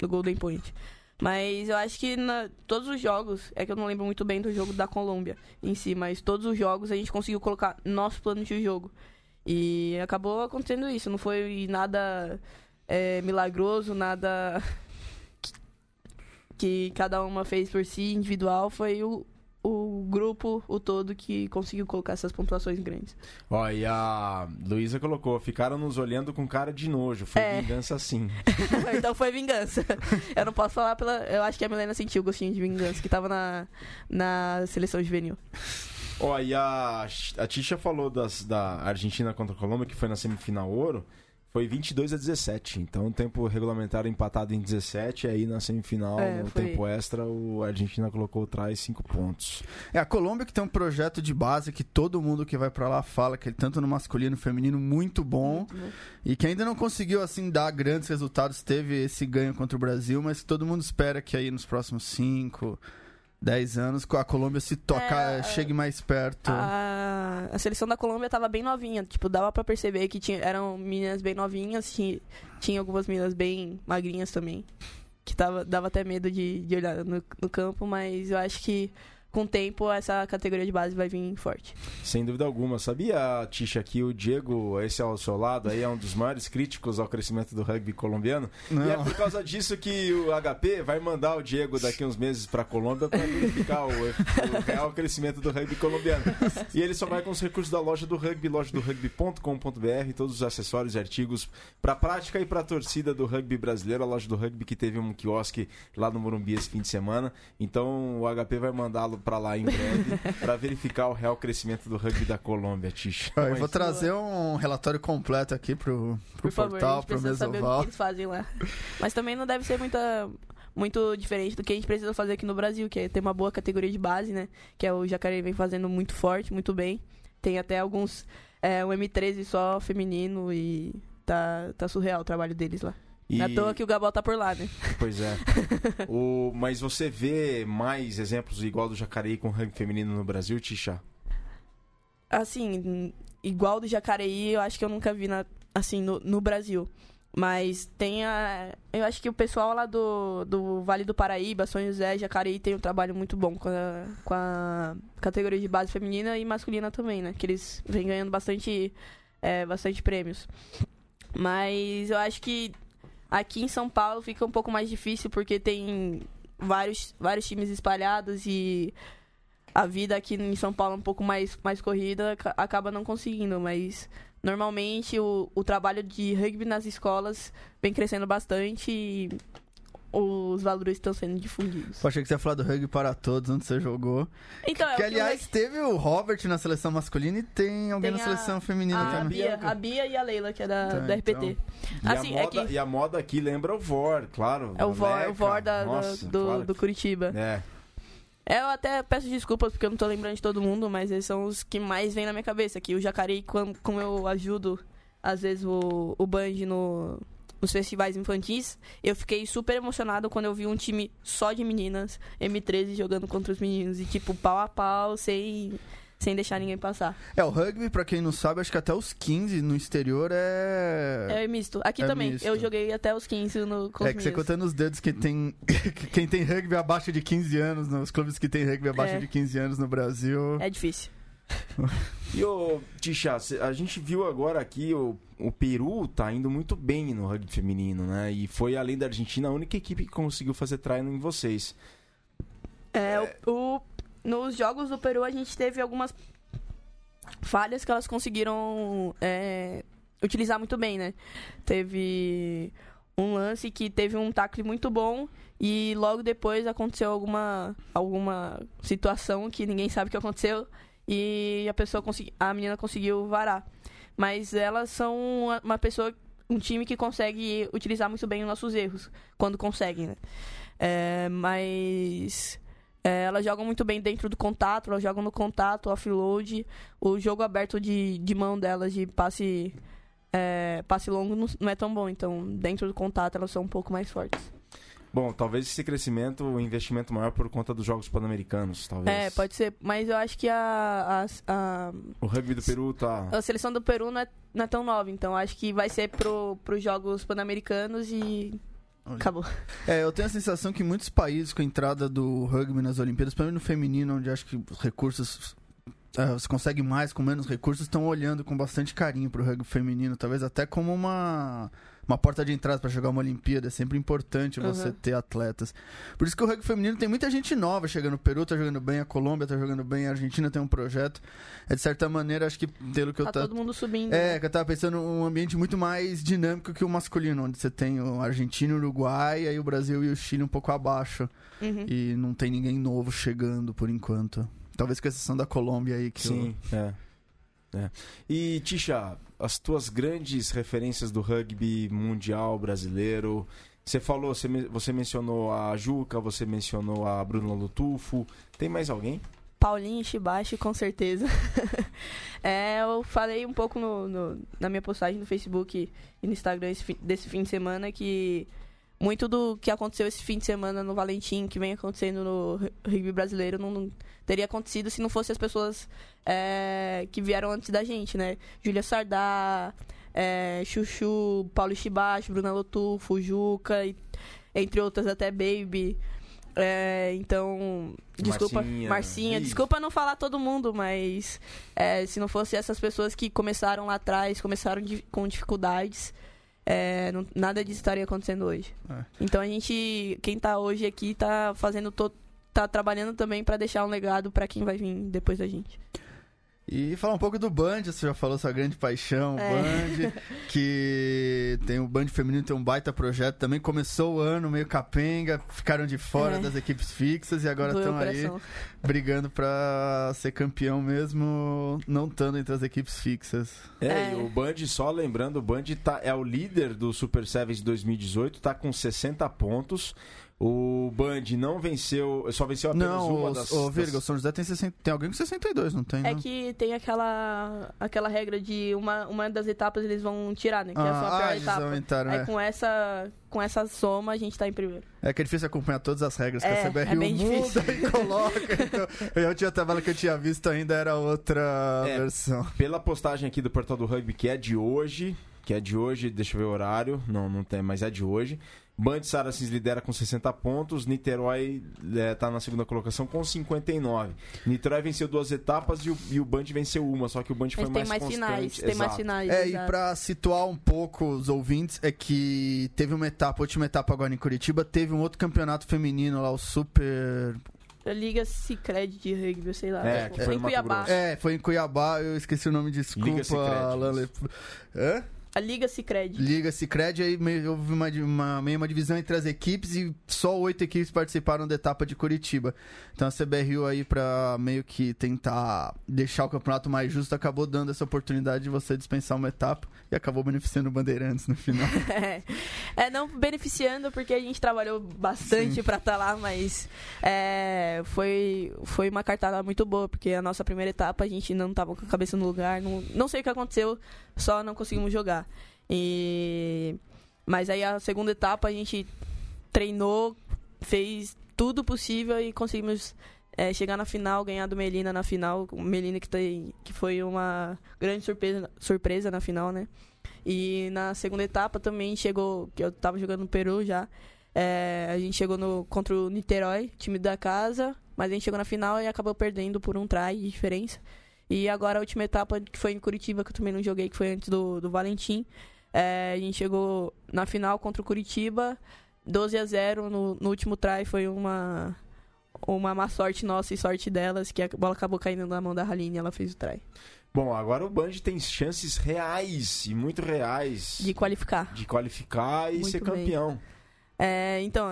no Golden Point. Mas eu acho que na, todos os jogos, é que eu não lembro muito bem do jogo da Colômbia em si, mas todos os jogos a gente conseguiu colocar nosso plano de jogo. E acabou acontecendo isso, não foi nada é, milagroso, nada *laughs* que, que cada uma fez por si, individual, foi o, o grupo, o todo, que conseguiu colocar essas pontuações grandes. Ó, e a Luísa colocou: ficaram nos olhando com cara de nojo. Foi É. vingança sim. *laughs* então foi vingança. *laughs* Eu não posso falar pela. Eu acho que a Milena sentiu o gostinho de vingança, que tava na, na seleção juvenil. Ó, e a, a Tisha falou das, da Argentina contra a Colômbia, que foi na semifinal ouro. Foi 22 a 17. Então, o tempo regulamentar empatado em 17. Aí na semifinal, É, no foi- tempo extra, o a Argentina colocou atrás 5 pontos. É a Colômbia que tem um projeto de base que todo mundo que vai pra lá fala que ele tanto no masculino e feminino muito bom Muito bom. e que ainda não conseguiu assim dar grandes resultados, teve esse ganho contra o Brasil, mas que todo mundo espera que aí nos próximos 5, 10 anos a Colômbia se toca, É, chegue mais perto. A, a seleção da Colômbia tava bem novinha. Tipo, dava pra perceber que tinha, eram meninas bem novinhas. Tinha, tinha algumas meninas bem magrinhas também. Que tava, dava até medo de, de olhar no, no campo, mas eu acho que com o tempo essa categoria de base vai vir forte. Sem dúvida alguma. Sabia, Tisha, que o Diego, esse ao seu lado, aí é um dos maiores críticos ao crescimento do rugby colombiano? Não. E é por causa disso que o HP vai mandar o Diego daqui uns meses para Colômbia para verificar o, o real crescimento do rugby colombiano. E ele só vai com os recursos da loja do rugby, loja do rugby.com.br, todos os acessórios e artigos para a prática e para a torcida do rugby brasileiro, a loja do rugby que teve um quiosque lá no Morumbi esse fim de semana. Então o HP vai mandá-lo para lá em breve *laughs* para verificar o real crescimento do rugby da Colômbia, Tisha. Ó, eu Mas- vou trazer um relatório completo aqui pro, pro Por favor, a portal, gente pro saber o que Mesoval. eles fazem lá. Mas também não deve ser muita, muito diferente do que a gente precisa fazer aqui no Brasil, que é ter uma boa categoria de base, né? Que é o Jacareí vem fazendo muito forte, muito bem. Tem até alguns. É, um M13 só feminino e tá, tá surreal o trabalho deles lá. E- Não é à toa que o Gabal tá por lá, né? *laughs* Pois é. o, mas você vê mais exemplos igual do Jacareí com rugby feminino no Brasil, Tisha? Assim, igual do Jacareí, eu acho que eu nunca vi na, assim, no, no Brasil. Mas tem a. Eu acho que o pessoal lá do, do Vale do Paraíba, São José, Jacareí, tem um trabalho muito bom com a, com a categoria de base feminina e masculina também, né? Que eles vêm ganhando bastante, é, bastante prêmios. Mas eu acho que aqui em São Paulo fica um pouco mais difícil porque tem vários, vários times espalhados e a vida aqui em São Paulo é um pouco mais, mais corrida, aca- acaba não conseguindo, mas normalmente o, o trabalho de rugby nas escolas vem crescendo bastante e os valores estão sendo difundidos. Eu achei que você ia falar do rugby para todos, onde você jogou. Então, é que, o aliás, teve o Robert na seleção masculina e tem alguém Tem na a- seleção feminina a, também. Bia, a Bia e a Leila, que é da, Tá, da RPT. E, Assim, a é moda, que- e a moda aqui lembra o VOR, claro. É o VOR, Meca, o VOR da, da- nossa, do, claro. do Curitiba. É. É, Eu até peço desculpas porque eu não tô lembrando de todo mundo, mas eles são os que mais vêm na minha cabeça. Que o Jacareí, quando, como eu ajudo, às vezes, o, o Band no, nos festivais infantis, eu fiquei super emocionado quando eu vi um time só de meninas, M13, jogando contra os meninos. E, tipo, pau a pau, sem, sem deixar ninguém passar. É, o rugby, pra quem não sabe, acho que até os 15 no exterior é. É misto. Aqui É também. misto. Eu joguei até os 15 no, com É que você contando os dedos que tem. *laughs* que quem tem rugby abaixo de 15 anos, nos clubes que tem rugby abaixo É. de 15 anos no Brasil. É difícil. E o Tisha, a gente viu agora aqui o, o Peru tá indo muito bem no rugby feminino, né? E foi além da Argentina a única equipe que conseguiu fazer treino em vocês. É, o, o- nos jogos do Peru a gente teve algumas falhas que elas conseguiram é, utilizar muito bem, né? Teve um lance que teve um tackle muito bom e logo depois aconteceu alguma, alguma situação que ninguém sabe o que aconteceu e a pessoa consegui, a menina conseguiu varar. Mas elas são uma- uma pessoa, um time que consegue utilizar muito bem os nossos erros, quando conseguem, né? É, mas é, elas jogam muito bem dentro do contato, elas jogam no contato, offload. O jogo aberto de, de mão delas, de passe, é, passe longo, não, não é tão bom. Então, dentro do contato, elas são um pouco mais fortes. Bom, talvez esse crescimento, o investimento maior por conta dos Jogos Pan-Americanos, talvez. É, pode ser. Mas eu acho que a, a, a, O rugby do Peru tá. a seleção do Peru não é, não é tão nova. Então, acho que vai ser pro, pros Jogos Pan-Americanos e acabou. É, eu tenho a sensação que muitos países com a entrada do rugby nas Olimpíadas, principalmente no feminino, onde acho que os recursos. É, você consegue mais com menos recursos, estão olhando com bastante carinho pro rugby feminino, talvez até como uma, uma porta de entrada para jogar uma Olimpíada. É sempre importante você Uhum. ter atletas. Por isso que o rugby feminino tem muita gente nova chegando. O Peru tá jogando bem, a Colômbia tá jogando bem, a Argentina tem um projeto. É de certa maneira, acho que pelo que eu Tá todo mundo subindo. é, né? que eu tava pensando um ambiente muito mais dinâmico que o masculino, onde você tem o Argentina, o Uruguai, aí o Brasil e o Chile um pouco abaixo. Uhum. E não tem ninguém novo chegando por enquanto. Talvez com exceção da Colômbia aí, que Sim, é. É. E, Tisha, as tuas grandes referências do rugby mundial brasileiro. Você falou, você, você mencionou a Juca, você mencionou a Bruna Lutufo. Tem mais alguém? Paulinho Shibashi, com certeza. *laughs* É, eu falei um pouco no- no- na minha postagem no Facebook e no Instagram esse desse fim de semana que muito do que aconteceu esse fim de semana no Valentim, que vem acontecendo no ru- rugby brasileiro, não, não teria acontecido se não fossem as pessoas é, que vieram antes da gente, né? Júlia Sardá, é, Chuchu, Paulo Shibashi, Bruna Lotufo, Juca, e- entre outras até Baby. É, então, desculpa, Marcinha. Marcinha, desculpa não falar todo mundo, mas é, se não fosse essas pessoas que começaram lá atrás, começaram di- com dificuldades, é, não- nada disso estaria acontecendo hoje. É. Então a gente, quem tá hoje aqui, tá fazendo todo tá trabalhando também para deixar um legado para quem vai vir depois da gente. E falar um pouco do Band, você já falou sua grande paixão, o É. Band, *laughs* que tem o Band feminino, tem um baita projeto também. Começou o ano meio capenga, ficaram de fora É. das equipes fixas e agora estão aí brigando pra ser campeão mesmo, não estando entre as equipes fixas. É, É. e o Band, só lembrando, o Band tá, é o líder do Super Sevens 2018, tá com 60 pontos. O Band não venceu, só venceu apenas Não, uma o, das... o Virga, o das- São José tem, 60, tem alguém com 62, não tem? É não? que tem aquela aquela regra de uma, uma das etapas eles vão tirar, né? Que é só a ah, pior eles etapa. aumentaram, Aí é. com essa com essa soma a gente tá em primeiro. É que é difícil acompanhar todas as regras que É, a CBRU é bem muda difícil. e *laughs* coloca. Então, eu tinha tabela que eu tinha visto ainda era outra É. versão. Pela postagem aqui do Portal do Rugby, que é de hoje, que é de hoje, deixa eu ver o horário, não, não tem, mas é de hoje. Band Saracens lidera com 60 pontos, Niterói está na segunda colocação com 59. Niterói venceu duas etapas e o, e o Band venceu uma, só que o Band foi mais mais constante. finais, tem mais finais. É, e exato. pra situar um pouco os ouvintes, é que teve uma etapa, última etapa agora em Curitiba, teve um outro campeonato feminino lá, o Super. Liga Cicred de rugby, sei lá. É, que foi em Cuiabá. Grosso. É, foi em Cuiabá, eu esqueci o nome, desculpa. Liga Alan. Le- Hã? A Liga Cicred. Liga Cicred, aí meio, houve uma, uma, meio uma divisão entre as equipes e só oito equipes participaram da etapa de Curitiba. Então a CBRU aí pra meio que tentar deixar o campeonato mais justo, acabou dando essa oportunidade de você dispensar uma etapa e acabou beneficiando o Bandeirantes no final. *laughs* É. É, não beneficiando porque a gente trabalhou bastante pra estar lá, mas é, foi, foi uma cartada muito boa, porque a nossa primeira etapa a gente não tava com a cabeça no lugar, não, não sei o que aconteceu, só não conseguimos jogar. E, mas aí a segunda etapa a gente treinou, fez tudo possível e conseguimos é, chegar na final, ganhar do Melina na final. Melina que, tem, que foi uma grande surpresa, surpresa na final, né? E na segunda etapa também chegou, que eu tava jogando no Peru já. é, a gente chegou no, contra o Niterói, time da casa, mas a gente chegou na final e acabou perdendo por um try de diferença. E agora a última etapa, que foi em Curitiba, que eu também não joguei, que foi antes do, do Valentim. é, a gente chegou na final contra o Curitiba, 12 a 0 no, no último try. Foi uma, uma má sorte nossa e sorte delas, que a bola acabou caindo na mão da Haline e ela fez o try. Bom, agora o Band tem chances reais e muito reais De qualificar. de qualificar e Muito ser campeão. É, então,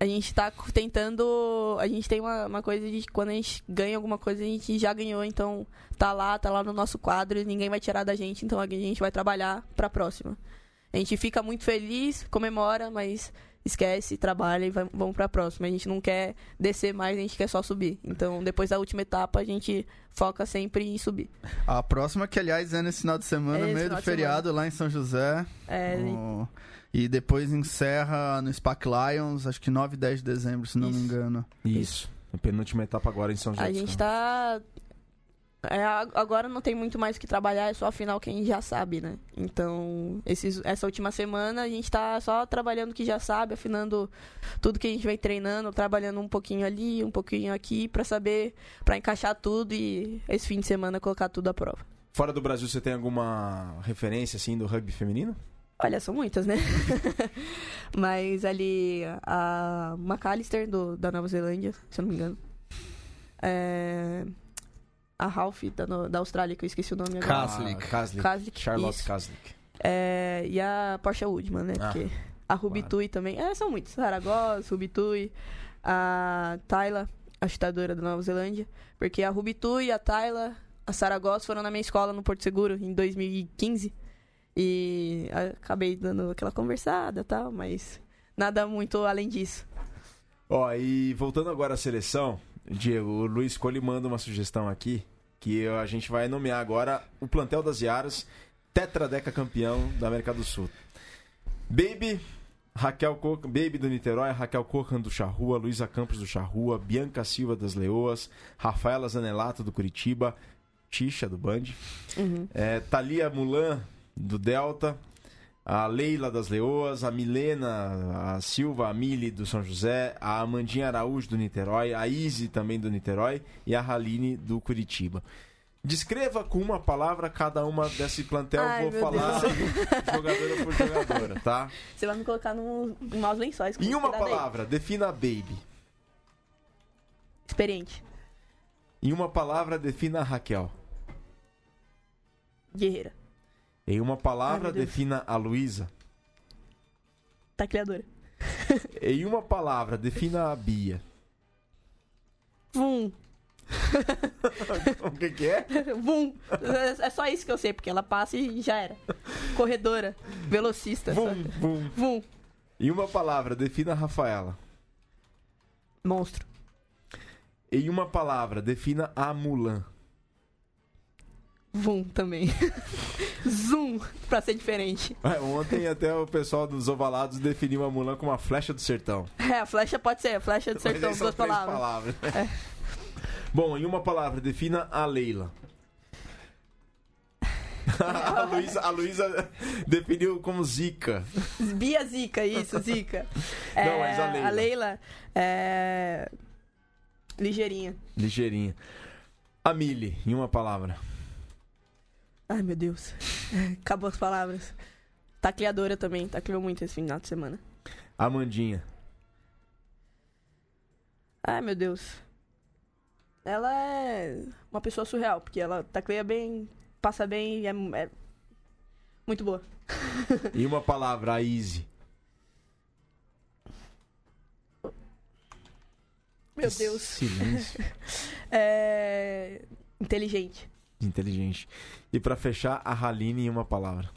a gente tá tentando. A gente tem uma, uma coisa de quando a gente ganha alguma coisa, a gente já ganhou, então tá lá, tá lá no nosso quadro e ninguém vai tirar da gente, então a gente vai trabalhar pra próxima. A gente fica muito feliz, comemora, mas esquece, trabalha e vai, vamos pra próxima. A gente não quer descer mais, a gente quer só subir. Então, depois da última etapa, a gente foca sempre em subir. A próxima, que aliás é nesse final de semana, É meio do feriado, lá em São José. É, O- E depois encerra no SPAC Lions, acho que 9 e 10 de dezembro, se não me Isso. engano. Isso. A penúltima etapa agora em São José. A dos gente Campos. tá. é, agora não tem muito mais o que trabalhar, é só a final que a gente já sabe, né? Então, esses, essa última semana a gente tá só trabalhando o que já sabe, afinando tudo que a gente vem treinando, trabalhando um pouquinho ali, um pouquinho aqui, pra saber, pra encaixar tudo e esse fim de semana colocar tudo à prova. Fora do Brasil, você tem alguma referência assim do rugby feminino? Olha, são muitas, né? *laughs* Mas ali, a McAllister, do, da Nova Zelândia, se eu não me engano. É, a Ralph, da, no- da Austrália, que eu esqueci o nome agora. Kaslik. Ah, Kaslik. Kaslik, Charlotte isso. Kaslik. É, e a Porsche Woodman, né? Ah, Porque a Rubitui também. É, são muitos. Saragossa, Rubitui, a Tayla, a chutadora da Nova Zelândia. Porque a Rubitui, a Tayla, a Saragossa foram na minha escola no Porto Seguro em 2015. E acabei dando aquela conversada e tal, mas nada muito além disso. Ó, e voltando agora à seleção, Diego, o Luiz Cole manda uma sugestão aqui, que a gente vai nomear agora o plantel das Iaras, tetradeca campeão da América do Sul. Baby, Raquel Co... Baby do Niterói, Raquel Cocan do Charrua, Luísa Campos do Charrua, Bianca Silva das Leoas, Rafaela Zanelato do Curitiba, Tisha do Band, Uhum. é, Thalia Mulan do Delta, a Leila das Leoas, a Milena, a Silva, a Mili do São José, a Amandinha Araújo do Niterói, a Izzy também do Niterói e a Raline do Curitiba. Descreva com uma palavra cada uma desse plantel, Ai, vou falar *laughs* jogadora por jogadora, tá? Você vai me colocar num, em maus lençóis. Em uma palavra, defina a Baby. Experiente. Em uma palavra, defina a Raquel. Guerreira. Em uma Ai, palavra, Deus. defina a Luísa. Tacleadora. *laughs* Em uma palavra, defina a Bia. Vum. *laughs* O que, que é? Vum. É só isso que eu sei, porque ela passa e já era. Corredora. Velocista. Vum, vum. Vum. Em uma palavra, defina a Rafaela. Monstro. Em uma palavra, defina a Mulan. Vum também. *laughs* Zoom. Pra ser diferente. É, Ontem até o pessoal dos ovalados definiu a Mulan como a flecha do sertão. É, a flecha pode ser. A flecha do sertão, duas três palavras. É. palavras. *laughs* Bom, em uma palavra, defina a Leila. *laughs* a, Luísa, a Luísa definiu como Zica. Bia Zica, isso, Zica. Não, mas a Leila. A Leila é. Ligeirinha. Ligeirinha. A Mili, em uma palavra. Ai, meu Deus. Acabou as palavras. Tacleadora também. Tacleou muito esse final de semana. Amandinha. Ai, meu Deus. Ela é uma pessoa surreal, porque ela tacleia bem, passa bem e é, é muito boa. Em uma palavra, a Izzy. Meu Deus. Silêncio. *laughs* É. Inteligente. Inteligente. E pra fechar, a Haline em uma palavra.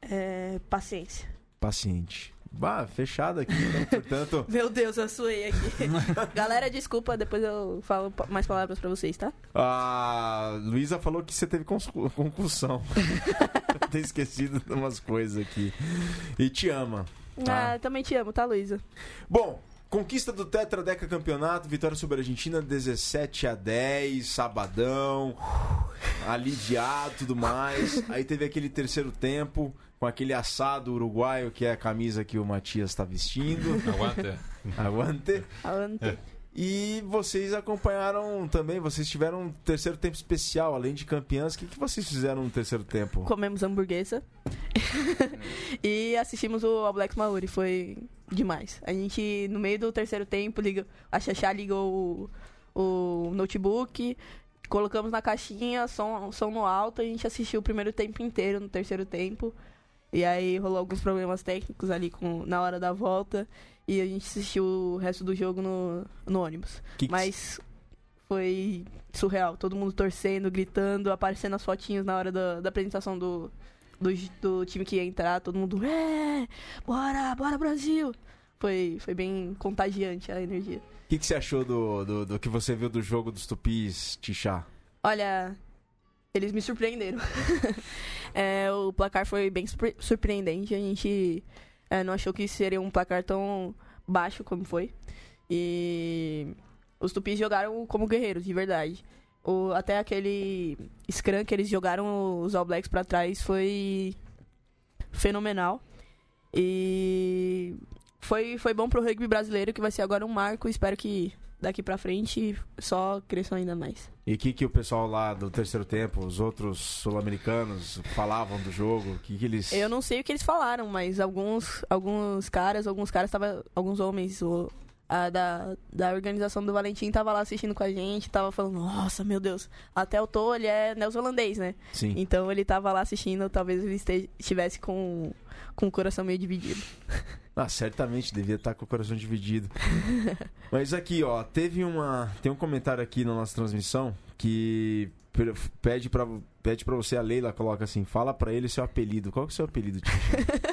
É. Paciência. Paciente. Bah, fechado aqui, então, *laughs* portanto. Meu Deus, eu suei aqui. *laughs* Galera, desculpa, depois eu falo mais palavras pra vocês, tá? A Luísa falou que você teve concussão. *laughs* Tem esquecido de umas coisas aqui. E te ama. Tá. Ah, também te amo, tá, Luísa? Bom, conquista do Tetra Deca Campeonato, vitória sobre a Argentina 17 a 10, sabadão, aliviado tudo mais. Aí teve aquele terceiro tempo com aquele assado uruguaio que é a camisa que o Matias está vestindo. Aguanta. Aguante. Aonde? E vocês acompanharam também, vocês tiveram um terceiro tempo especial, além de campeãs. O que, que vocês fizeram no terceiro tempo? Comemos hamburguesa. *laughs* e assistimos o All Blacks Maori. Foi demais. A gente, no meio do terceiro tempo, liga, a Xaxá ligou o, o notebook. Colocamos na caixinha, som, som no alto, a gente assistiu o primeiro tempo inteiro no terceiro tempo. E aí rolou alguns problemas técnicos ali com, na hora da volta. E a gente assistiu o resto do jogo no, no ônibus. Que Mas foi surreal. Todo mundo torcendo, gritando, aparecendo as fotinhos na hora da, da apresentação do, do, do time que ia entrar. Todo mundo, é, bora, bora Brasil. Foi, foi bem contagiante a energia. O que, que você achou do, do, do que você viu do jogo dos Tupis, Tixá? Olha, eles me surpreenderam. *laughs* É, o placar foi bem surpre- surpreendente. A gente é, não achou que seria um placar tão baixo como foi. E os Tupis jogaram como guerreiros, de verdade. O, até aquele scrum que eles jogaram os All Blacks pra trás foi fenomenal. E foi, foi bom pro rugby brasileiro, que vai ser agora um marco. Espero que daqui pra frente só cresçam ainda mais. E o que, que o pessoal lá do terceiro tempo, os outros sul-americanos, falavam do jogo? Que, que eles. Eu não sei o que eles falaram, mas alguns, alguns caras, alguns caras tava, alguns homens a, da, da organização do Valentim tava lá assistindo com a gente, tava falando, nossa, meu Deus, até o Tô, ele é neozelandês, né? Sim. Então ele tava lá assistindo, talvez ele estivesse com, com o coração meio dividido. *laughs* Ah, certamente devia estar com o coração dividido. *laughs* Mas aqui, ó, teve uma. Tem um comentário aqui na nossa transmissão que pede pra, pede pra você, a Leila coloca assim: fala pra ele seu apelido. Qual que é o seu apelido, Tisha?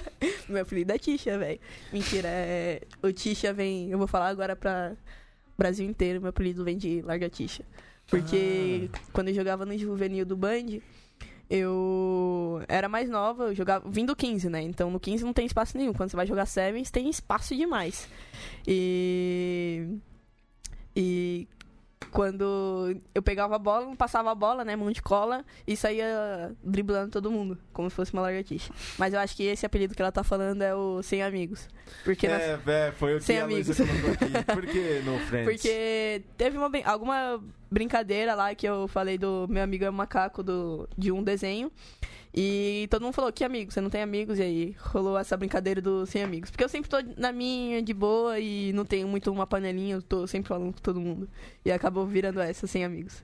*laughs* *laughs* Meu apelido é Tisha, velho. Mentira, é... o Tisha vem. Eu vou falar agora pra Brasil inteiro. Meu apelido vem de Larga Tisha. Porque quando eu jogava no juvenil do Band, eu era mais nova, eu jogava. Vim do 15, né? Então no 15 não tem espaço nenhum. Quando você vai jogar Sevens, tem espaço demais. E. E quando eu pegava a bola, passava a bola, né, mão de cola, e saía driblando todo mundo, como se fosse uma lagartixa. Mas eu acho que esse apelido que ela tá falando é o Sem Amigos. Porque, é, vé, foi o que Sem a Luísa amigos. colocou aqui. *laughs* Por que no Friends? porque teve uma, alguma brincadeira lá que eu falei do meu amigo é um macaco do, de um desenho. E todo mundo falou, que amigo? Você não tem amigos? E aí rolou essa brincadeira do sem amigos. Porque eu sempre tô na minha, de boa, e não tenho muito uma panelinha, eu tô sempre falando com todo mundo. E acabou virando essa, sem amigos.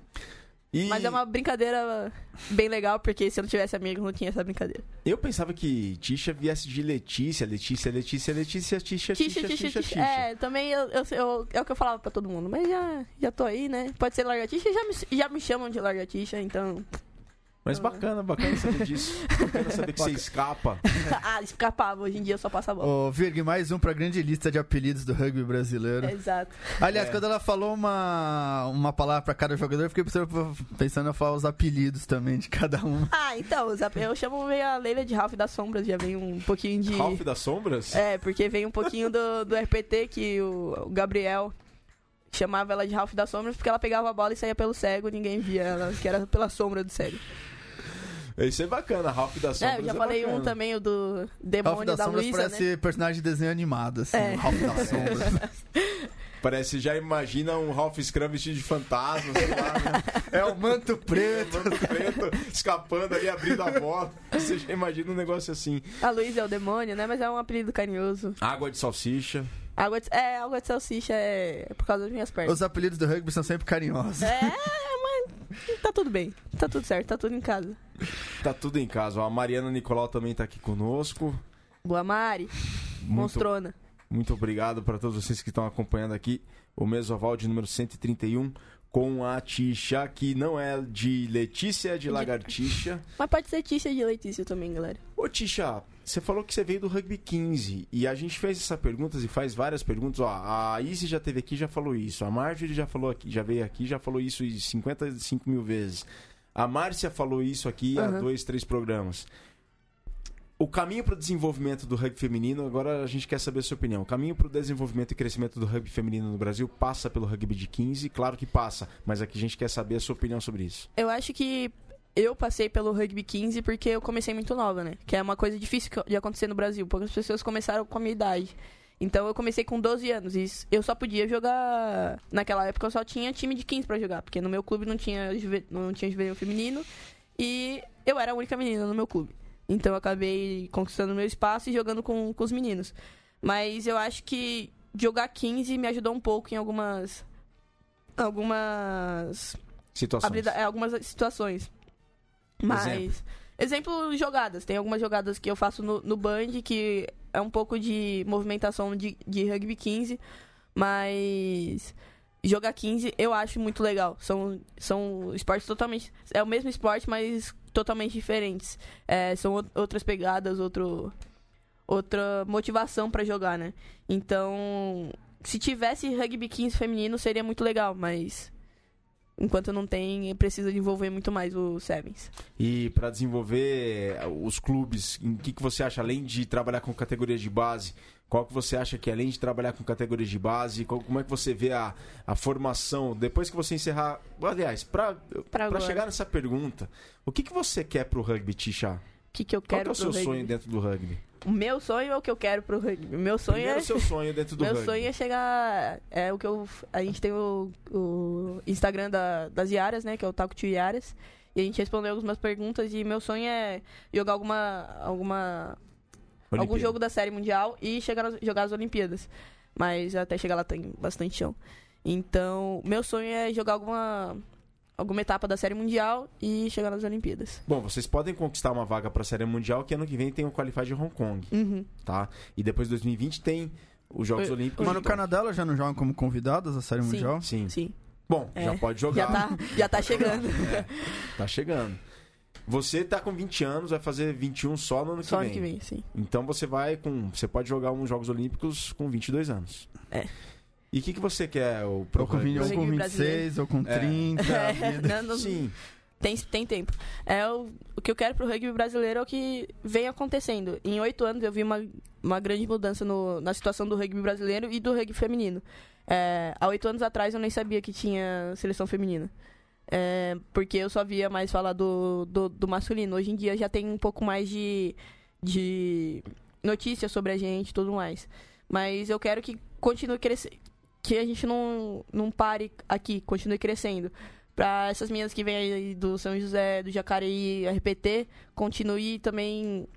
E Mas é uma brincadeira bem legal, porque se eu não tivesse amigos, não tinha essa brincadeira. Eu pensava que Tisha viesse de Letícia, Letícia, Letícia, Letícia, Tisha, Tisha, Tisha, tixa. Tisha. É, também eu, eu, eu- é o que eu falava pra todo mundo. Mas já, já tô aí, né? Pode ser largatixa, já me, já me chamam de largatixa, então. Mas bacana, bacana saber disso. *laughs* Bacana saber que você escapa. *laughs* ah, escapava. Hoje em dia eu só passo a bola. Ô, Virg, mais um pra grande lista de apelidos do rugby brasileiro. Exato. Aliás, É. quando ela falou uma, uma palavra pra cada jogador, eu fiquei pensando, pensando em falar os apelidos também de cada um. Ah, então, os ap- eu chamo meio a Leila de Ralph das Sombras, já vem um pouquinho de. Ralph das Sombras? É, porque vem um pouquinho do, do RPT que o, o Gabriel chamava ela de Ralph das Sombras porque ela pegava a bola e saía pelo cego, ninguém via ela, que era pela sombra do cego. Isso é bacana, Ralph das Sombras. É, eu já falei bacana. um também, o do Ralph Demônio das da Sombras Luísa, parece né? personagem de desenho animado, assim. É. Ralph das Sombras. *laughs* Parece, já imagina um Ralph Scrum vestido de fantasma, sei lá, né? é o manto *laughs* preto. Mano preto, escapando ali, abrindo a bola. Você já imagina um negócio assim. A Luísa é o demônio, né? Mas é um apelido carinhoso. Água de salsicha. Água de, é, água de salsicha é por causa das minhas pernas. Os apelidos do rugby são sempre carinhosos. É, mas tá tudo bem. Tá tudo certo, tá tudo em casa. Tá tudo em casa. A Mariana Nicolau também tá aqui conosco. Boa, Mari. Muito, Monstrona. muito obrigado para todos vocês que estão acompanhando aqui o Mesoval de número 131 com a Tisha, que não é de Letícia, é de Lagartixa. *laughs* Mas pode ser Tícia de Letícia também, galera. Ô Tisha, você falou que você veio do Rugby 15 e a gente fez essas perguntas e faz várias perguntas. Ó, a Izzy já teve aqui já falou isso. A Marjorie já falou aqui, já veio aqui já falou isso 55 mil vezes. A Márcia falou isso aqui há Aham. dois, três programas. O caminho para o desenvolvimento do rugby feminino, agora a gente quer saber a sua opinião. O caminho para o desenvolvimento e crescimento do rugby feminino no Brasil passa pelo rugby de 15? Claro que passa, mas aqui a gente quer saber a sua opinião sobre isso. Eu acho que eu passei pelo Rugby 15 porque eu comecei muito nova, né? Que é uma coisa difícil de acontecer no Brasil. Poucas pessoas começaram com a minha idade. Então eu comecei com 12 anos e eu só podia jogar. Naquela época eu só tinha time de 15 pra jogar, porque no meu clube não tinha, juve- não tinha juvenil feminino e eu era a única menina no meu clube. Então eu acabei conquistando meu espaço e jogando com, com os meninos. Mas eu acho que jogar 15 me ajudou um pouco em algumas. Algumas Situações. habilida- é, algumas situações. Mas. Exemplo. Exemplo. jogadas. Tem algumas jogadas que eu faço no, no Band que é um pouco de movimentação de, de rugby 15, mas. Jogar 15 eu acho muito legal. São, são esportes totalmente. É o mesmo esporte, mas totalmente diferentes. É, são ou- outras pegadas, outro, outra motivação pra jogar, né? Então, se tivesse rugby 15 feminino seria muito legal, mas enquanto não tem, precisa desenvolver muito mais o Sevens. E para desenvolver eh, os clubes, em que, que você acha, além de trabalhar com categorias de base, qual que você acha que além de trabalhar com categorias de base, qual- como é que você vê a, a formação, depois que você encerrar... Aliás, para chegar nessa pergunta, o que, que você quer pro rugby, Tisha? Que, que eu Qual quero que é o seu pro sonho rugby? dentro do rugby? O meu sonho é o que eu quero pro rugby. O meu sonho Primeiro é. o seu sonho dentro do Meu rugby. sonho é chegar. É o que eu. A gente tem o, o Instagram da, das Iaras, né? Que é o Taco to Iaras. E a gente respondeu algumas perguntas e meu sonho é jogar alguma. alguma algum Olimpíada. jogo da série mundial e chegar nas- jogar as Olimpíadas. Mas até chegar lá tem bastante chão. Então, meu sonho é jogar alguma alguma etapa da Série Mundial e chegar nas Olimpíadas. Bom, vocês podem conquistar uma vaga para a Série Mundial, que ano que vem tem o Qualify de Hong Kong, Uhum. tá? E depois de 2020 tem os Jogos Eu- Olímpicos. Mas no. Canadá elas já não jogam como convidadas a Série Sim. Mundial? Sim. Sim. Bom, É. já pode Já jogar. tá, já tá *laughs* chegando. Tá chegando. Você tá com 20 anos, vai fazer 21 só no ano que Só vem. ano que vem, sim. Então você vai com. Você pode jogar uns Jogos Olímpicos com 22 anos. É. E o que, que você quer? O pro Ou com, 20, ou Rugby com brasileiro. 26, ou com É. 30. É, vida. *laughs* não- não- Sim. Tem, tem tempo. É o, o que eu quero pro rugby brasileiro é o que vem acontecendo. Em oito anos eu vi uma, uma grande mudança no- na situação do rugby brasileiro e do rugby feminino. É, há oito anos atrás eu nem sabia que tinha seleção feminina. É, porque eu só via mais falar do, do, do masculino. Hoje em dia já tem um pouco mais de, de notícias sobre a gente e tudo mais. Mas eu quero que continue crescendo. Que a gente não, não pare aqui, continue crescendo para essas meninas que vêm aí do São José, do Jacareí, RPT, continue também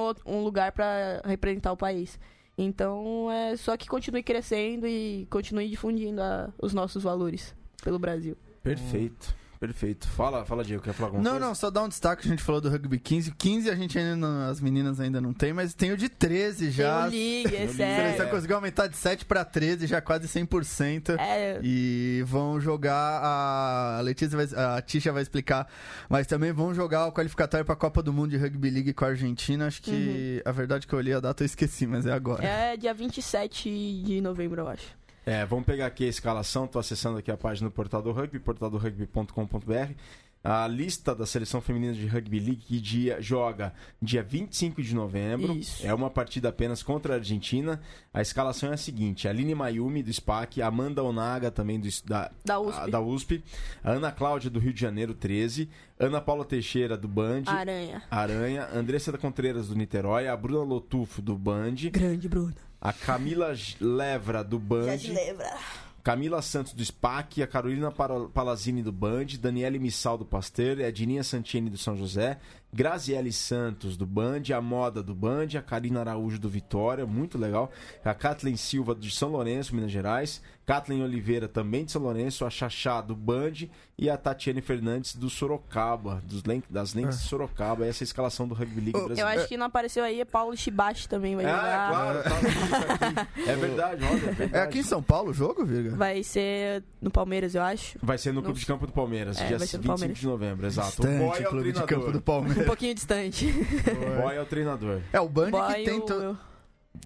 outro- um lugar para representar o país. Então é só que continue crescendo e continue difundindo a- os nossos valores pelo Brasil. Perfeito. Perfeito. Fala, fala, Diego. Quer falar alguma Não, coisa? não, só dá um destaque, a gente falou do Rugby 15. 15 a gente ainda não, as meninas ainda não tem, mas tem o de 13 já. Tem o League, é sério. conseguiu aumentar de 7 para 13, já quase 100%. É, E vão jogar a Letícia vai, a Tisha vai explicar, mas também vão jogar o qualificatório para a Copa do Mundo de Rugby League com a Argentina. Acho que a verdade é que eu olhei a data eu esqueci, mas é agora. é dia 27 de novembro, eu acho. É, vamos pegar aqui a escalação. Tô acessando aqui a página do Portal do Rugby, portaldorugby.com.br. A lista da seleção feminina de Rugby League que dia, joga dia 25 de novembro. Isso. É uma partida apenas contra a Argentina. A escalação é a seguinte: Aline Mayumi, do SPAC, Amanda Onaga, também do, da, Da USP. a- da USP, a Ana Cláudia, do Rio de Janeiro, 13, Ana Paula Teixeira, do Band, Aranha. Aranha, Andressa da Contreiras, do Niterói, a Bruna Lotufo, do Band, Grande, Bruno. A Camila Levra, do Band. lembra. Camila Santos do SPAC, a Carolina Palazini do Band, Daniele Missal do Pasteur, a Dininha Santini do São José, Graziele Santos do Band, a Moda do Band, a Karina Araújo do Vitória, muito legal, a Kathleen Silva de São Lourenço, Minas Gerais, Kathleen Oliveira também de São Lourenço, a Xaxá do Band e a Tatiane Fernandes do Sorocaba, dos Len- das Lentes de Sorocaba, essa é a escalação do Rugby League Oh, Eu brasileiro. acho que não apareceu aí, é Paulo Shibashi também vai Ah, jogar. claro, tá. *laughs* É verdade, olha, é verdade. É aqui em São Paulo o jogo, Virga? Vai ser no Palmeiras, eu acho. Vai ser no Não Clube de. Campo do Palmeiras, É, dia vai ser no 25 Palmeiras. de novembro, exato. o Distante, Boy é o clube de treinador. campo do Um pouquinho distante. O Boy é o treinador. É, o Band Boy, que tem, o- to-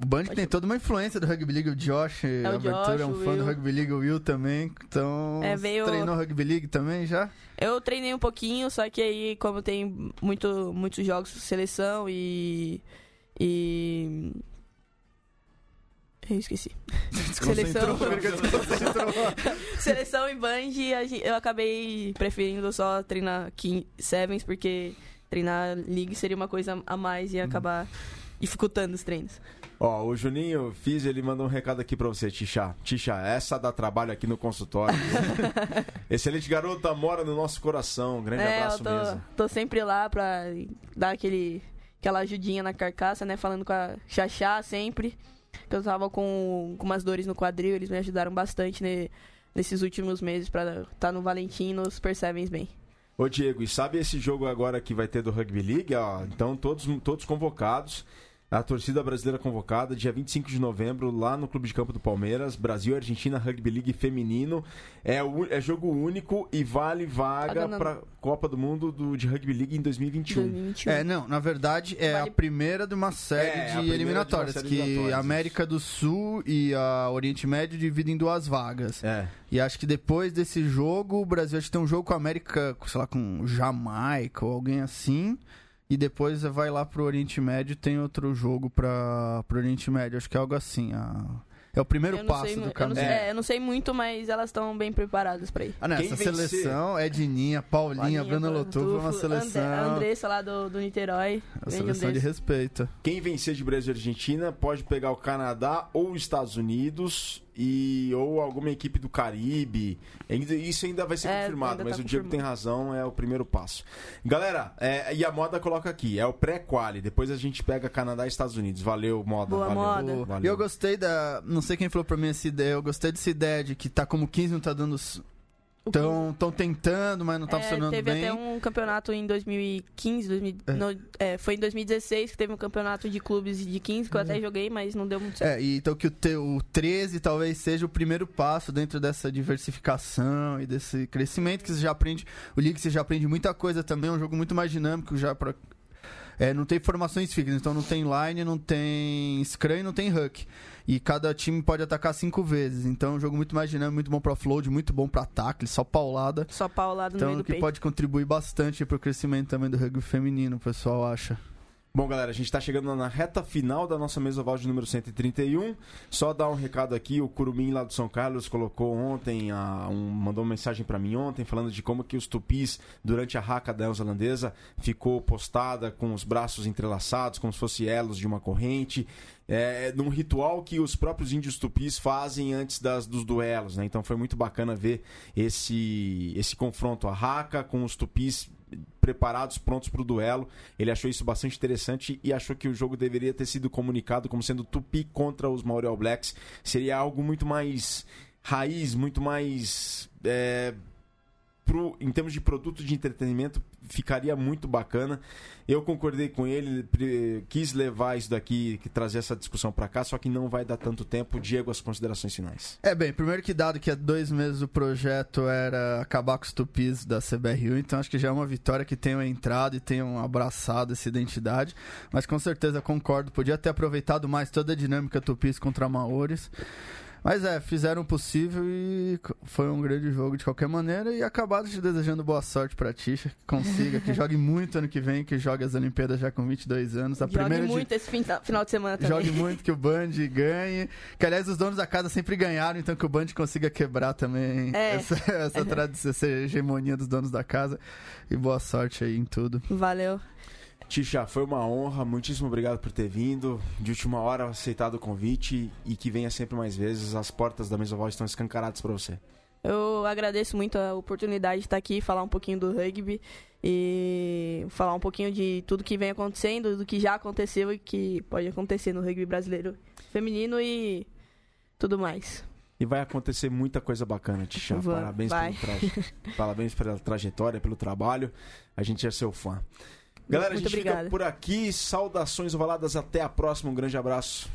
o Band que tem toda uma influência do Rugby League. O Josh, É o a abertura, é um Josh, o fã do Will. Rugby League, o Will também. Então, É, veio- treinou Rugby League também já? Eu treinei um pouquinho, só que aí, como tem muito, muitos jogos de seleção e. E. Eu esqueci. Seleção. *laughs* Seleção e band, eu acabei preferindo só treinar King Sevens, porque treinar League seria uma coisa a mais e acabar dificultando os treinos. Ó, o Juninho Fiz, ele mandou um recado aqui pra você, Tisha. Tisha, essa dá trabalho aqui no consultório. *laughs* Excelente garota, mora no nosso coração. Grande é, abraço eu tô, mesmo. tô sempre lá pra dar aquele, aquela ajudinha na carcaça, né? Falando com a Xaxá sempre. Que eu tava com, com umas dores no quadril, eles me ajudaram bastante ne- nesses últimos meses pra estar tá no Valentim e nos Percebem bem. Ô, Diego, e sabe esse jogo agora que vai ter do Rugby League? Ó, então, todos, todos convocados. A torcida brasileira convocada, dia 25 de novembro, lá no Clube de Campo do Palmeiras, Brasil e Argentina Rugby League Feminino. É, o- é jogo único e vale vaga na- para Copa do Mundo do, de Rugby League em 2021. 2021. É, não, na verdade é Vale- a primeira de uma série É, de eliminatórias, de série que eliminatórias, a América do Sul e a Oriente Médio dividem em duas vagas. É. E acho que depois desse jogo, o Brasil acho que tem um jogo com a América, sei lá, com Jamaica ou alguém assim. E depois vai lá pro Oriente Médio tem outro jogo para pro Oriente Médio. Acho que é algo assim. a- É o primeiro passo sei, do eu não caminho. sei- É. é, eu não sei muito, mas elas estão bem preparadas pra ir. Ah, não, essa vencer- seleção é Paulinha, Paulinha, Bruna Lotufo, é uma seleção. André- a Andressa lá do, do Niterói. uma grande seleção de respeito. Quem vencer de Brasil e Argentina pode pegar o Canadá ou os Estados Unidos e ou alguma equipe do Caribe. Isso ainda vai ser É, confirmado, ainda mas tá o Diego tem razão, é o primeiro passo. Galera, é, e a moda coloca aqui, é o pré-quali, depois a gente pega Canadá e Estados Unidos. Valeu, moda. Boa, valeu, moda. Valeu. E eu gostei da. Não sei quem falou pra mim essa ideia. Eu gostei dessa ideia de que tá como 15 não tá dando. Estão tentando, mas não tá É, funcionando teve bem. até um campeonato em 2015, 2000 É. no- é, foi em 2016 que teve um campeonato de clubes de 15 que eu até joguei, mas não deu muito certo. É, então que o, te, o 13 talvez seja o primeiro passo dentro dessa diversificação e desse crescimento que você já aprende. O League você já aprende muita coisa também, é um jogo muito mais dinâmico já pra, é, não tem formações fixas, então não tem line, não tem scrum e não tem hook. E cada time pode atacar cinco vezes. Então é um jogo muito mais dinâmico, muito bom pra float, muito bom pra ataque, só paulada. Só paulado no Então meio do que peito. pode contribuir bastante pro crescimento também do rugby feminino, o pessoal acha. Bom, galera, a gente está chegando na reta final da nossa mesoval de número 131. Só dar um recado aqui, o Curumim lá do São Carlos colocou ontem, a- um- mandou uma mensagem para mim ontem falando de como que os tupis, durante a raca da neozelandesa, ficou postada com os braços entrelaçados, como se fossem elos de uma corrente. É, num ritual que os próprios índios tupis fazem antes das, dos duelos, né? Então foi muito bacana ver esse, esse confronto, a raca com os tupis preparados, prontos para o duelo. Ele achou isso bastante interessante e achou que o jogo deveria ter sido comunicado como sendo Tupi contra os Maori All Blacks. Seria algo muito mais raiz, muito mais. é, pro, em termos de produto de entretenimento, ficaria muito bacana. Eu concordei com ele, quis levar isso daqui, trazer essa discussão para cá, só que não vai dar tanto tempo. Diego, as considerações finais. É, bem, primeiro que dado que há dois meses o projeto era acabar com os tupis da CBRU, então acho que já é uma vitória que tenham entrado e tenham abraçado essa identidade. Mas com certeza concordo, podia ter aproveitado mais toda a dinâmica tupis contra maores. Mas é, fizeram o possível e foi um grande jogo de qualquer maneira. E acabaram te desejando boa sorte pra Tisha, que consiga, que *laughs* jogue muito ano que vem, que jogue as Olimpíadas já com 22 anos. A Jogue primeira de- muito esse fim- final de semana também. Jogue muito que o Band ganhe. Que aliás os donos da casa sempre ganharam, então que o Band consiga quebrar também É. essa, essa *laughs* tradição, essa hegemonia dos donos da casa. E boa sorte aí em tudo. Valeu. Tisha, foi uma honra, muitíssimo obrigado por ter vindo. De última hora, aceitado o convite e que venha sempre mais vezes. As portas da Mesoval estão escancaradas para você. Eu agradeço muito a oportunidade de estar aqui e falar um pouquinho do rugby e falar um pouquinho de tudo que vem acontecendo, do que já aconteceu e que pode acontecer no rugby brasileiro feminino e tudo mais. E vai acontecer muita coisa bacana, Tisha. Vai. Parabéns, pelo traje- *laughs* Parabéns pela trajetória, pelo trabalho. A gente é seu fã. Galera, Muito a gente obrigada. fica por aqui. Saudações ovaladas. Até a próxima. Um grande abraço.